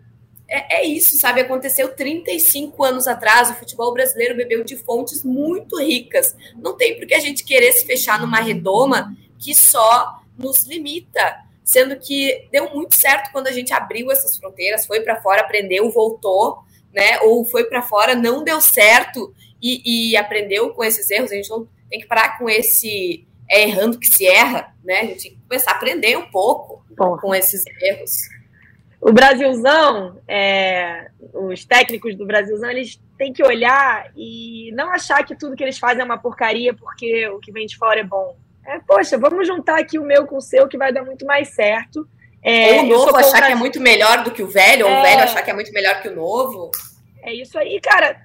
é, é, isso, sabe? Aconteceu 35 anos atrás. O futebol brasileiro bebeu de fontes muito ricas. Não tem por que a gente querer se fechar numa redoma que só nos limita. Sendo que deu muito certo quando a gente abriu essas fronteiras, foi para fora, aprendeu, voltou, né? Ou foi para fora, não deu certo e, e, aprendeu com esses erros. A gente não tem que parar com esse é errando que se erra, né? A gente tem que começar a aprender um pouco com esses erros. O Brasilzão, é, os técnicos do Brasilzão, eles têm que olhar e não achar que tudo que eles fazem é uma porcaria porque o que vem de fora é bom. É, poxa, vamos juntar aqui o meu com o seu que vai dar muito mais certo. É, ou o novo achar que é muito melhor do que o velho, ou o velho é. achar que é muito melhor que o novo. É isso aí, cara.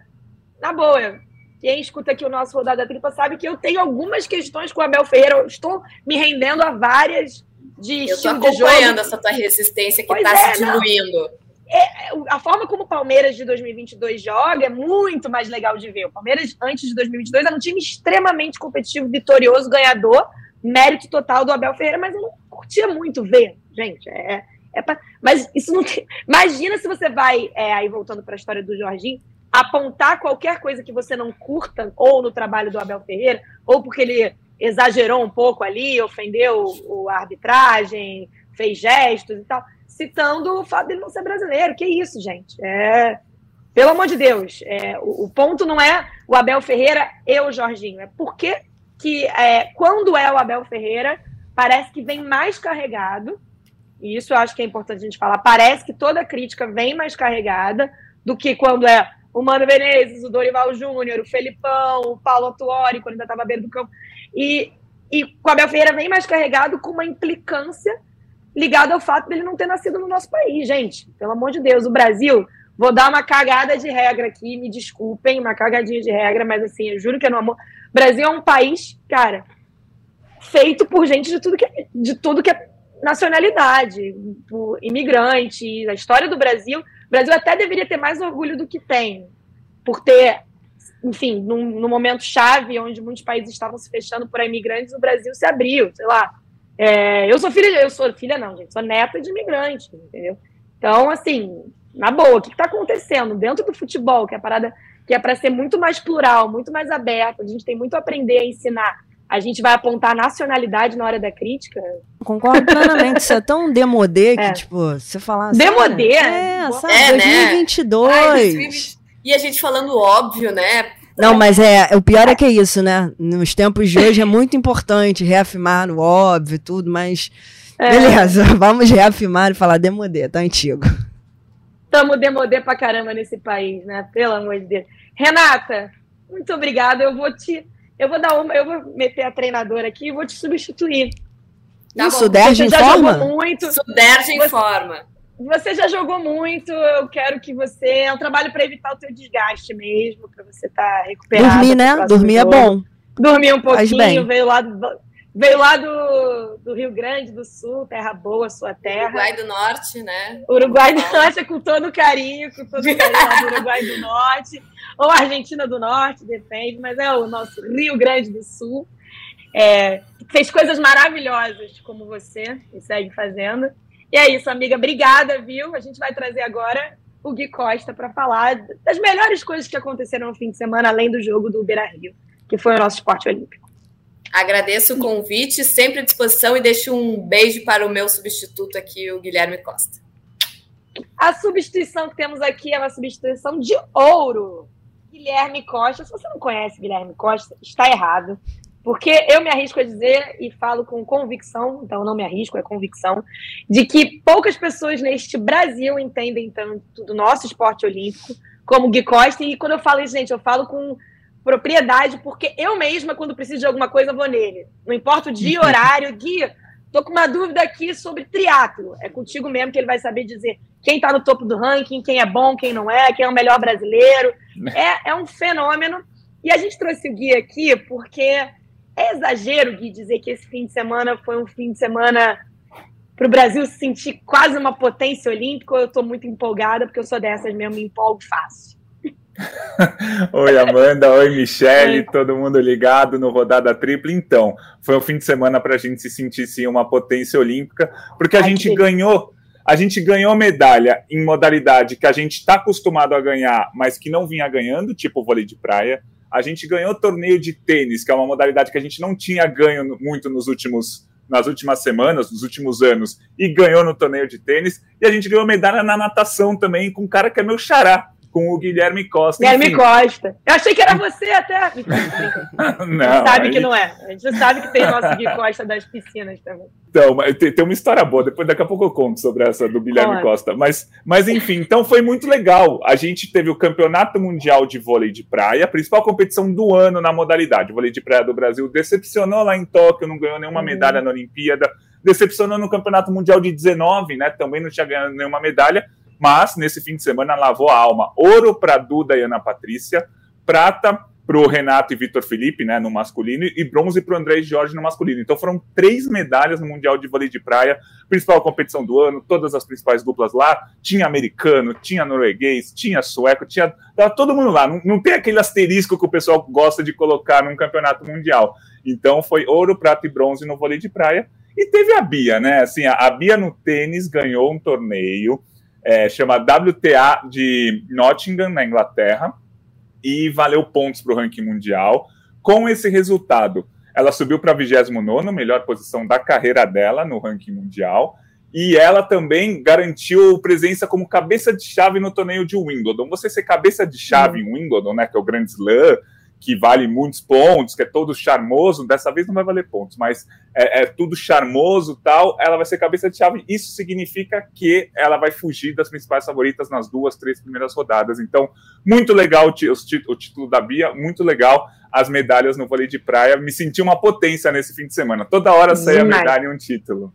Na boa, quem escuta aqui o nosso Rodada Tripla sabe que eu tenho algumas questões com o Abel Ferreira. Eu estou me rendendo a várias de eu estilo de jogo. acompanhando essa tua resistência que está é, se diluindo. É, a forma como o Palmeiras de 2022 joga é muito mais legal de ver. O Palmeiras, antes de 2022, era um time extremamente competitivo, vitorioso, ganhador, mérito total do Abel Ferreira, mas eu não curtia muito ver, gente. É, é pra... Mas isso não tem... Imagina se você vai, é, aí voltando para a história do Jorginho, apontar qualquer coisa que você não curta, ou no trabalho do Abel Ferreira, ou porque ele exagerou um pouco ali, ofendeu o, a arbitragem, fez gestos e tal, citando o fato dele não ser brasileiro. Que isso, gente? É, pelo amor de Deus, é, o, o, ponto não é o Abel Ferreira e o Jorginho, é porque que é, quando é o Abel Ferreira, parece que vem mais carregado, e isso eu acho que é importante a gente falar, parece que toda crítica vem mais carregada do que quando é o Mano Menezes, o Dorival Júnior, o Felipão, o Paulo Atuori, quando ainda estava beira do campo. E, e Abel Ferreira vem mais carregado com uma implicância ligada ao fato dele não ter nascido no nosso país, gente. Pelo amor de Deus, o Brasil. Vou dar uma cagada de regra aqui, me desculpem, uma cagadinha de regra, mas assim, eu juro que é no amor. O Brasil é um país, cara, feito por gente de tudo que é, de tudo que é nacionalidade, por imigrantes, a história do Brasil. O Brasil até deveria ter mais orgulho do que tem, por ter enfim, num, num, momento chave, onde muitos países estavam se fechando por imigrantes, o Brasil se abriu, sei lá. É, eu sou filha, eu sou filha não, gente, sou neta de imigrante, entendeu? Então, assim, na boa, o que está acontecendo dentro do futebol, que é a parada que é para ser muito mais plural, muito mais aberto, a gente tem muito a aprender a ensinar. A gente vai apontar nacionalidade na hora da crítica. Concordo plenamente. Isso é tão demodê que, é. tipo, você falar assim. Demodê? É, sabe? É, 2022. Né? Ai, 2020. E a gente falando óbvio, né? Não, mas é, o pior é que é isso, né? Nos tempos de hoje é muito importante reafirmar o óbvio e tudo, mas é. beleza, [laughs] vamos reafirmar e falar demodê, tá antigo. Tamo demodê pra caramba nesse país, né? Pelo amor de Deus. Renata, muito obrigada. Eu vou te. Eu vou dar uma. Eu vou meter a treinadora aqui e vou te substituir. Tá Isso, Derge informa? Muito. Suderge informa. Você já jogou muito, eu quero que você. É um trabalho para evitar o teu desgaste mesmo, para você estar tá recuperado. Dormir, né? Dormir é bom. Dormir um pouquinho, veio lá do, veio lá do, do Rio Grande do Sul, terra boa, sua terra. Uruguai do Norte, né? Uruguai do Norte, com todo carinho, com todo carinho lá do Uruguai do Norte, ou Argentina do Norte, depende, mas é o nosso Rio Grande do Sul. É, fez coisas maravilhosas como você e segue fazendo. E é isso, amiga. Obrigada, viu? A gente vai trazer agora o Gui Costa para falar das melhores coisas que aconteceram no fim de semana, além do jogo do Beira Rio, que foi o nosso esporte olímpico. Agradeço o convite, sempre à disposição e deixo um beijo para o meu substituto aqui, o Guilherme Costa. A substituição que temos aqui é uma substituição de ouro. Guilherme Costa. Se você não conhece Guilherme Costa, está errado. Porque eu me arrisco a dizer e falo com convicção, então não me arrisco, é convicção, de que poucas pessoas neste Brasil entendem tanto do nosso esporte olímpico como Gui Costa. E quando eu falo isso, gente, eu falo com propriedade, porque eu mesma, quando preciso de alguma coisa, vou nele. Não importa o dia, [laughs] horário, Gui, tô com uma dúvida aqui sobre triatlo. É contigo mesmo que ele vai saber dizer quem está no topo do ranking, quem é bom, quem não é, quem é o melhor brasileiro. [laughs] É, é um fenômeno. E a gente trouxe o Gui aqui porque é exagero, Gui, dizer que esse fim de semana foi um fim de semana para o Brasil se sentir quase uma potência olímpica. Eu estou muito empolgada, porque eu sou dessas mesmo, me empolgo fácil. [laughs] Oi, Amanda. Oi, Michele. Todo mundo ligado no Rodada Tripla. Então, foi um fim de semana para a gente se sentir sim uma potência olímpica, porque a Ai, gente ganhou. A gente ganhou medalha em modalidade que a gente está acostumado a ganhar, mas que não vinha ganhando, tipo vôlei de praia. A gente ganhou torneio de tênis, que é uma modalidade que a gente não tinha ganho muito nos últimos, nas últimas semanas, nos últimos anos, e ganhou no torneio de tênis. E a gente ganhou medalha na natação também, com um cara que é meu xará, com o Guilherme Costa. Guilherme enfim. Costa. Eu achei que era [laughs] você até. não, sabe aí... que não é. A gente sabe que tem nosso Gui Costa das piscinas também. Então, tem, uma história boa, depois daqui a pouco eu conto sobre essa do Guilherme Costa. Mas, mas enfim, então foi muito legal. A gente teve o Campeonato Mundial de Vôlei de Praia, a principal competição do ano na modalidade. O vôlei de praia do Brasil decepcionou lá em Tóquio, não ganhou nenhuma uhum. medalha na Olimpíada. Decepcionou no Campeonato Mundial de 19, né? Também não tinha ganhado nenhuma medalha mas nesse fim de semana lavou a alma. Ouro para Duda e Ana Patrícia, prata para o Renato e Vitor Felipe, né, no masculino, e bronze para o André e Jorge no masculino. Então foram três medalhas no Mundial de Vôlei de Praia, principal competição do ano, todas as principais duplas lá. Tinha americano, tinha norueguês, tinha sueco, tinha. Tava todo mundo lá. Não, não tem aquele asterisco que o pessoal gosta de colocar num campeonato mundial. Então foi ouro, prata e bronze no vôlei de praia. E teve a Bia, né? Assim, a, a Bia no tênis ganhou um torneio é, chama WTA de Nottingham, na Inglaterra, e valeu pontos para o ranking mundial. Com esse resultado, ela subiu para a 29, melhor posição da carreira dela no ranking mundial, e ela também garantiu presença como cabeça de chave no torneio de Wimbledon. Você ser cabeça de chave uhum. em Wimbledon, né, que é o Grand Slam, que vale muitos pontos, que é todo charmoso, dessa vez não vai valer pontos, mas é, é, tudo charmoso tal, ela vai ser cabeça de chave. Isso significa que ela vai fugir das principais favoritas nas duas, três primeiras rodadas. Então, muito legal o, o título da Bia, muito legal as medalhas no vôlei de praia. Me senti uma potência nesse fim de semana. Toda hora saía medalha e um título.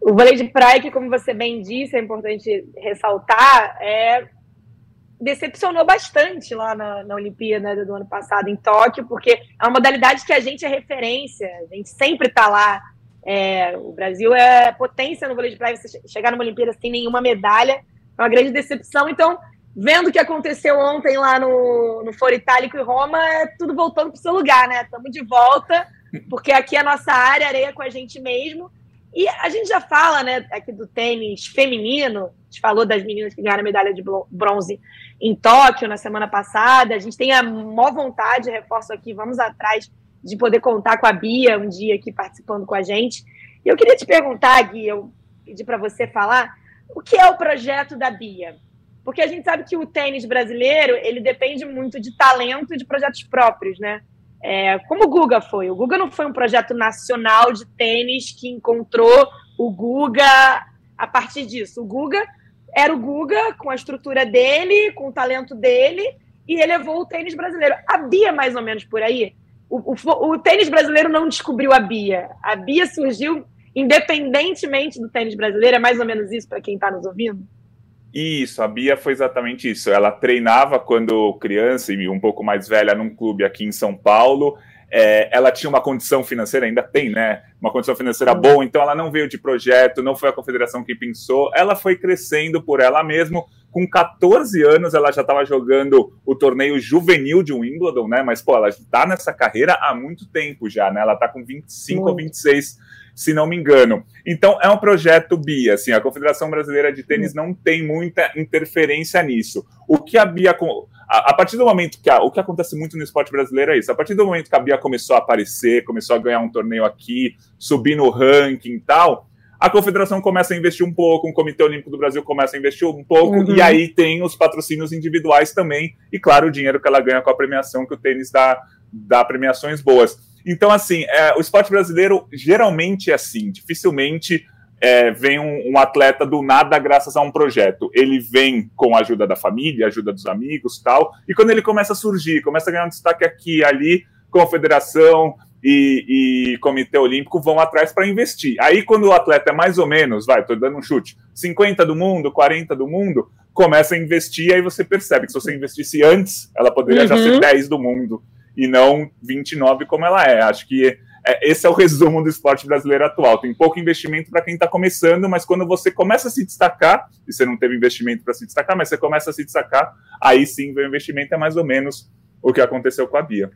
O vôlei de praia, que como você bem disse, é importante ressaltar, é decepcionou bastante lá na, na Olimpíada do ano passado em Tóquio, porque é uma modalidade que a gente é referência, a gente sempre está lá. É, o Brasil é potência no vôlei de praia, você chegar numa Olimpíada sem nenhuma medalha é uma grande decepção. Então, vendo o que aconteceu ontem lá no, no Foro Itálico e Roma, é tudo voltando para o seu lugar, né? Estamos de volta, porque aqui é a nossa área, areia com a gente mesmo. E a gente já fala, né, aqui do tênis feminino, a gente falou das meninas que ganharam medalha de bronze em Tóquio na semana passada. A gente tem a maior vontade, reforço aqui, vamos atrás de poder contar com a Bia um dia aqui participando com a gente. E eu queria te perguntar, Gui, eu pedi para você falar, o que é o projeto da Bia? Porque a gente sabe que o tênis brasileiro, ele depende muito de talento e de projetos próprios, né? É, como o Guga foi. O Guga não foi um projeto nacional de tênis que encontrou o Guga a partir disso. O Guga era o Guga com a estrutura dele, com o talento dele, e elevou o tênis brasileiro. A Bia, mais ou menos por aí. O, o, o tênis brasileiro não descobriu a Bia. A Bia surgiu independentemente do tênis brasileiro. É mais ou menos isso para quem está nos ouvindo? Isso, a Bia foi exatamente isso. Ela treinava quando criança e um pouco mais velha num clube aqui em São Paulo. É, ela tinha uma condição financeira, ainda tem, né? Uma condição financeira boa, então ela não veio de projeto, não foi a confederação que pensou, ela foi crescendo por ela mesma. Com 14 anos, ela já estava jogando o torneio juvenil de Wimbledon, né? Mas, pô, ela está nessa carreira há muito tempo já, né? Ela está com 25 uhum. ou 26 se não me engano. Então, é um projeto BIA, assim, a Confederação Brasileira de Tênis não tem muita interferência nisso. O que a BIA, a, a partir do momento que, a, o que acontece muito no esporte brasileiro é isso, a partir do momento que a BIA começou a aparecer, começou a ganhar um torneio aqui, subir no ranking e tal, a confederação começa a investir um pouco, o Comitê Olímpico do Brasil começa a investir um pouco, uhum. e aí tem os patrocínios individuais também, e claro, o dinheiro que ela ganha com a premiação, que o tênis dá, dá premiações boas. Então, assim, é, o esporte brasileiro geralmente é assim, dificilmente é, vem um, um, atleta do nada graças a um projeto. Ele vem com a ajuda da família, ajuda dos amigos tal, e quando ele começa a surgir, começa a ganhar um destaque aqui ali, confederação e, e comitê olímpico vão atrás para investir. Aí, quando o atleta é mais ou menos, vai, estou dando um chute, 50 do mundo, 40 do mundo, começa a investir, aí você percebe que se você investisse antes, ela poderia uhum. já ser 10 uhum. do mundo e não 29 como ela é. Acho que é, esse é o [laughs] resumo do esporte brasileiro atual. Tem pouco investimento para quem está começando, mas quando você começa a se destacar, e você não teve investimento para se destacar, mas você começa a se destacar, aí sim o investimento é mais ou menos o que aconteceu com a Bia.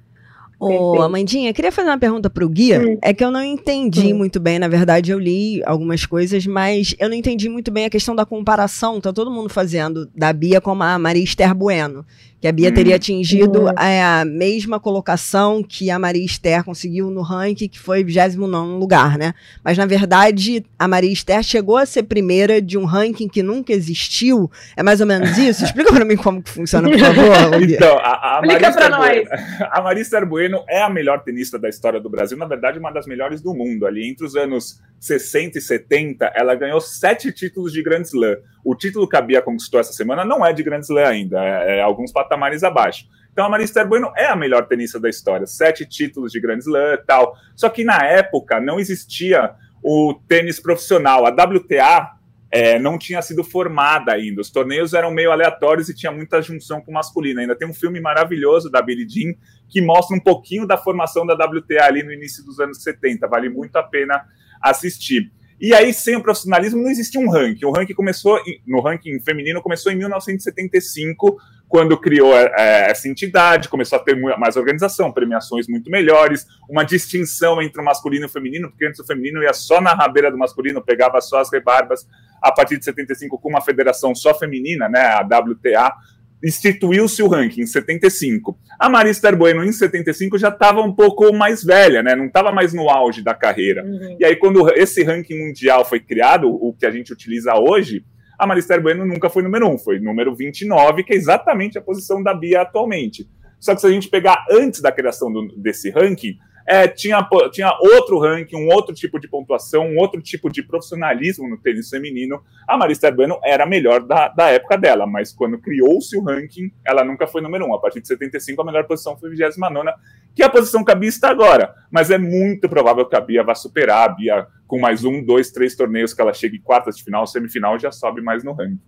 Ô, Amandinha, queria fazer uma pergunta para o Guia. Hum. É que eu não entendi hum. muito bem, na verdade, eu li algumas coisas, mas eu não entendi muito bem a questão da comparação. Tá todo mundo fazendo da Bia com a Maria Esther Bueno que a Bia hum. teria atingido hum. a, a, mesma colocação que a Maria Esther conseguiu no ranking, que foi 29 lugar, né? Mas, na verdade, a Maria Esther chegou a ser primeira de um ranking que nunca existiu. É mais ou menos isso? Explica para mim como que funciona, por favor. [laughs] então, a, a Explica para nós. Bueno, [laughs] a Maria Esther Bueno é a melhor tenista da história do Brasil, na verdade, uma das melhores do mundo. Ali, entre os anos 60 e 70, ela ganhou sete títulos de Grand Slam. O título que a Bia conquistou essa semana não é de Grand Slam ainda, é, é alguns patamares abaixo. Então a Marista Bueno é a melhor tenista da história, sete títulos de Grand Slam e tal. Só que na época não existia o tênis profissional. A WTA é, não tinha sido formada ainda. Os torneios eram meio aleatórios e tinha muita junção com o masculino. Ainda tem um filme maravilhoso da Billie Jean que mostra um pouquinho da formação da WTA ali no início dos anos 70. Vale muito a pena assistir. E aí, sem o profissionalismo, não existia um ranking. O ranking começou, no ranking feminino, começou em 1975, quando criou é, essa entidade, começou a ter mais organização, premiações muito melhores, uma distinção entre o masculino e o feminino, porque antes o feminino ia só na rabeira do masculino, pegava só as rebarbas. A partir de 75, com uma federação só feminina, né, a WTA, instituiu-se o ranking em 75. A Marista Bueno, em 75, já estava um pouco mais velha, né? Não estava mais no auge da carreira. Uhum. E aí, quando esse ranking mundial foi criado, o que a gente utiliza hoje, a Marista Bueno nunca foi número 1, foi número 29, que é exatamente a posição da Bia atualmente. Só que se a gente pegar antes da criação do, desse ranking, é, tinha, tinha outro ranking, um outro tipo de pontuação, um outro tipo de profissionalismo no tênis feminino. A Marista Bueno era a melhor da, da época dela, mas quando criou-se o ranking, ela nunca foi número um. A partir de 75, a melhor posição foi 29, que é a posição que a Bia está agora. Mas é muito provável que a Bia vá superar a Bia com mais um, dois, três torneios que ela chegue em quartas de final, semifinal, já sobe mais no ranking.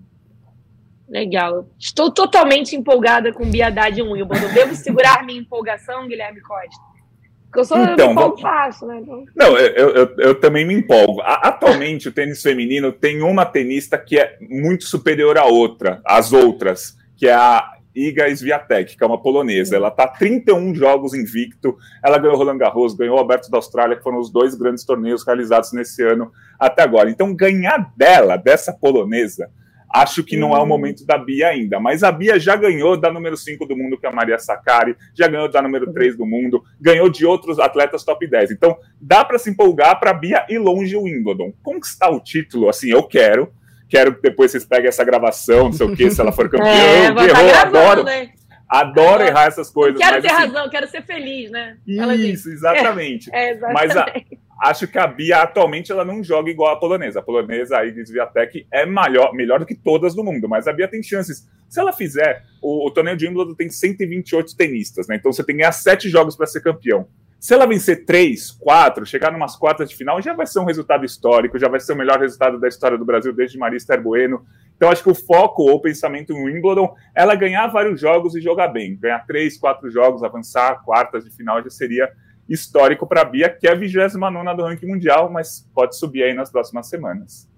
Legal. Estou totalmente empolgada com Bia Haddad e Wimbledon. Devo segurar minha empolgação, Guilherme Costa? Porque eu sou então, fácil, né? Então... Não, eu, eu, eu, também me empolgo. Atualmente, o tênis feminino tem uma tenista que é muito superior à outra, às outras, que é a Iga Swiatek, que é uma polonesa. Ela está 31 jogos invicto. Ela ganhou Roland Garros, ganhou o Alberto da Austrália, que foram os dois grandes torneios realizados nesse ano até agora. Então, ganhar dela, dessa polonesa, acho que não é o momento da Bia ainda. Mas a Bia já ganhou da número 5 do mundo, que é a Maria Sakari, já ganhou da número 3 do mundo, ganhou de outros atletas top 10. Então, dá para se empolgar para a Bia ir longe o Wimbledon. Conquistar o título, assim, eu quero quero que depois vocês peguem essa gravação, não sei o que, se ela for [laughs] campeã. É, errou, tá gravando, adoro. Né? Adoro errar essas coisas. Não quero ter assim, razão, quero ser feliz, né? Isso, exatamente. [laughs] É, é exatamente. Mas a, acho que a Bia atualmente ela não joga igual a polonesa. A polonesa, a Iris Viatek, é melhor, melhor do que todas do mundo, mas a Bia tem chances. Se ela fizer, o, o torneio de Wimbledon tem 128 tenistas, né? Então você tem que ganhar sete jogos para ser campeão. Se ela vencer três, quatro, chegar numas quartas de final, já vai ser um resultado histórico, já vai ser o melhor resultado da história do Brasil desde Maria Esther Bueno. Então, acho que o foco ou pensamento em Wimbledon, ela ganhar vários jogos e jogar bem. Ganhar três, quatro jogos, avançar quartas de final já seria histórico para a Bia, que é a 29 do ranking mundial, mas pode subir aí nas próximas semanas.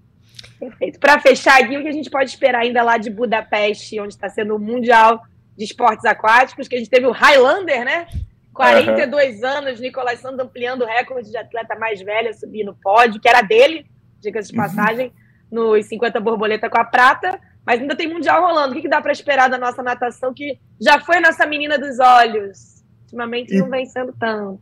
Perfeito. Para fechar aqui, o que a gente pode esperar ainda lá de Budapeste, onde está sendo o Mundial de Esportes Aquáticos, que a gente teve o Highlander, né? 42 uhum. anos, Nicolás Santos ampliando o recorde de atleta mais velho a subir no pódio, que era dele, diga-se de uhum. passagem, uhum. nos 50 borboleta com a prata. Mas ainda tem Mundial rolando. O que, que dá para esperar da nossa natação, que já foi nossa menina dos olhos? Ultimamente e... não vem sendo tanto.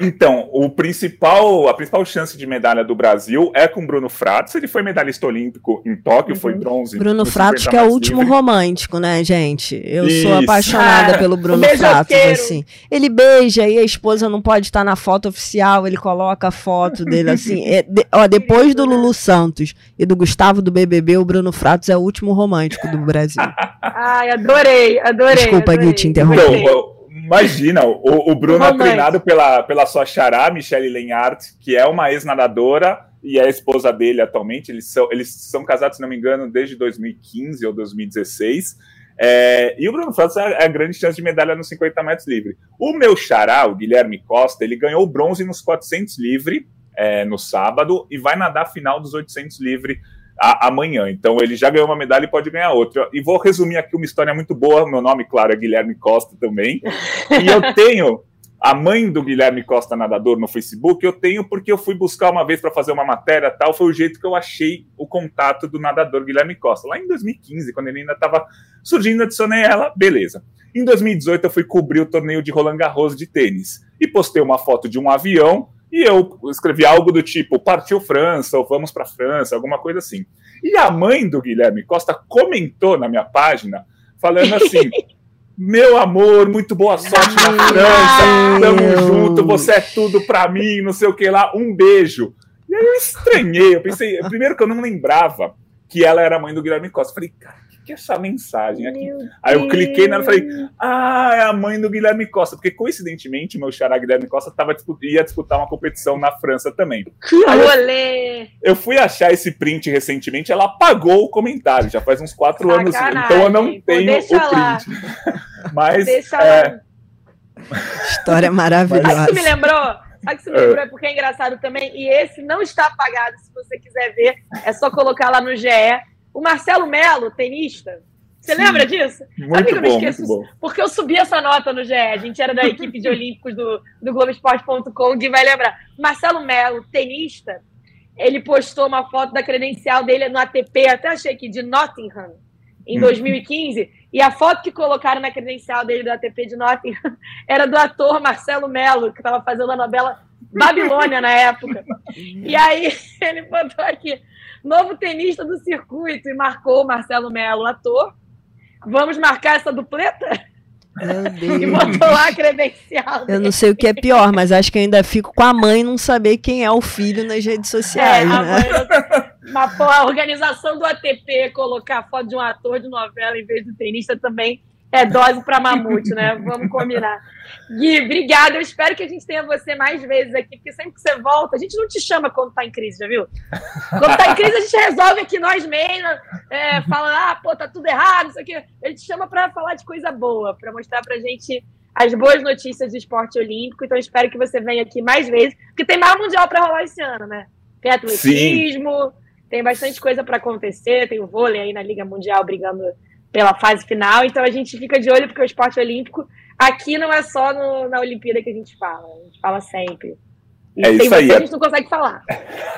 Então, o principal, a principal chance de medalha do Brasil é com Bruno Fratos. Ele foi medalhista olímpico em Tóquio, uhum. foi bronze. Bruno Fratos, que é o último livre. romântico, né, gente? Eu Isso. sou apaixonada ah, pelo Bruno Fratos, assim. Ele beija e a esposa não pode estar na foto oficial, ele coloca a foto dele [laughs] assim. É, de, ó, depois do Lulu Santos e do Gustavo do BBB, o Bruno Fratos é o último romântico do Brasil. [laughs] Ai, adorei, adorei. Desculpa, adorei. Gui, te interromper. Então, Imagina, o, o Bruno é treinado pela, pela sua xará, Michelle Lenhart, que é uma ex-nadadora e é a esposa dele atualmente. Eles são, eles são casados, se não me engano, desde 2015 ou 2016. É, e o Bruno Santos é, é a grande chance de medalha nos 50 metros livre. O meu xará, o Guilherme Costa, ele ganhou o bronze nos 400 livre é, no sábado e vai nadar a final dos 800 livre a, amanhã. Então ele já ganhou uma medalha e pode ganhar outra. E vou resumir aqui uma história muito boa. Meu nome, claro, é Guilherme Costa também. E eu [laughs] tenho a mãe do Guilherme Costa nadador no Facebook, eu tenho porque eu fui buscar uma vez para fazer uma matéria tal, foi o jeito que eu achei o contato do nadador Guilherme Costa, lá em 2015, quando ele ainda estava surgindo, adicionei ela, beleza. Em 2018 eu fui cobrir o torneio de Roland Garros de tênis e postei uma foto de um avião e eu escrevi algo do tipo, partiu França, ou vamos para França, alguma coisa assim. E a mãe do Guilherme Costa comentou na minha página, falando assim: [laughs] Meu amor, muito boa sorte na França, tamo junto, você é tudo para mim, não sei o que lá, um beijo. E aí eu estranhei, eu pensei, primeiro que eu não lembrava que ela era a mãe do Guilherme Costa. Falei, cara, que é essa mensagem aqui? Meu Aí eu cliquei nela e falei, ah, é a mãe do Guilherme Costa, porque coincidentemente meu xará Guilherme Costa tava, ia disputar uma competição na França também. Que rolê! Eu, eu, fui achar esse print recentemente, ela apagou o comentário, já faz uns quatro Sacanagem. anos, então eu não tenho o print. [laughs] Mas. Deixa é... História [laughs] maravilhosa. Sabe que me lembrou? Sabe que você me lembrou? É porque é engraçado também. E esse não está apagado, se você quiser ver. É só colocar lá no GE o Marcelo Melo, tenista, você Sim, lembra disso? Muito Sabe que eu me esqueço? Porque eu subi essa nota no GE. A gente era da equipe de [laughs] Olímpicos do, do Globoesporte.com, que vai lembrar. Marcelo Melo, tenista, ele postou uma foto da credencial dele no ATP, até achei aqui, de Nottingham, em 2015. Hum. E a foto que colocaram na credencial dele do ATP de Nottingham [laughs] era do ator Marcelo Melo, que estava fazendo a novela Babilônia na época. [laughs] E aí ele botou aqui novo tenista do circuito, e marcou Marcelo Melo, ator. Vamos marcar essa dupleta? [laughs] E botou lá a credencial. Eu não sei o que é pior, mas acho que ainda fico com a mãe não saber quem é o filho nas redes sociais. É, né? a, mãe, mas, pô, a organização do ATP colocar foto de um ator de novela em vez do tenista também é dose para mamute, né? Vamos combinar. Gui, obrigada. Eu espero que a gente tenha você mais vezes aqui, porque sempre que você volta, a gente não te chama quando tá em crise, já viu? Quando tá em crise, a gente resolve aqui nós mesmos, é, fala, ah, pô, tá tudo errado, isso aqui. A gente chama para falar de coisa boa, para mostrar pra gente as boas notícias do esporte olímpico. Então, espero que você venha aqui mais vezes, porque tem mais mundial para rolar esse ano, né? Tem atletismo, Sim. tem bastante coisa para acontecer, tem o vôlei aí na Liga Mundial brigando pela fase final. Então a gente fica de olho porque o esporte olímpico aqui não é só no, na Olimpíada que a gente fala, a gente fala sempre. E é isso aí. A gente não consegue falar.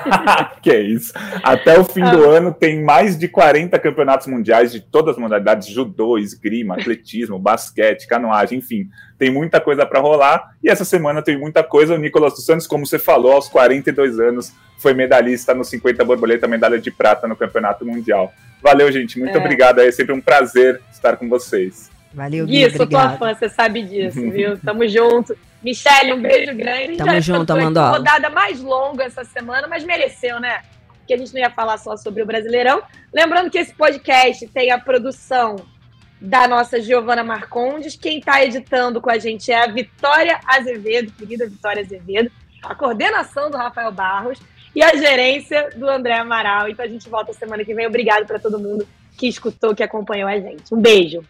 [laughs] que é isso. Até o fim ah. do ano tem mais de 40 campeonatos mundiais de todas as modalidades: judô, esgrima, atletismo, [laughs] basquete, canoagem, enfim. Tem muita coisa para rolar. E essa semana tem muita coisa. O Nicolas dos Santos, como você falou, aos 42 anos, foi medalhista no 50 borboleta, medalha de prata no Campeonato Mundial. Valeu, gente. Muito é. obrigado. É sempre um prazer estar com vocês. Valeu, Gui. Gui sou tua fã, você sabe disso, [laughs] viu? Tamo junto. Michelle, um beijo grande. Tamo junto, Amanda. rodada mais longa essa semana, mas mereceu, né? Porque a gente não ia falar só sobre o Brasileirão. Lembrando que esse podcast tem a produção da nossa Giovana Marcondes. Quem está editando com a gente é a Vitória Azevedo, querida Vitória Azevedo. A coordenação do Rafael Barros e a gerência do André Amaral. Então a gente volta semana que vem. Obrigado para todo mundo que escutou, que acompanhou a gente. Um beijo.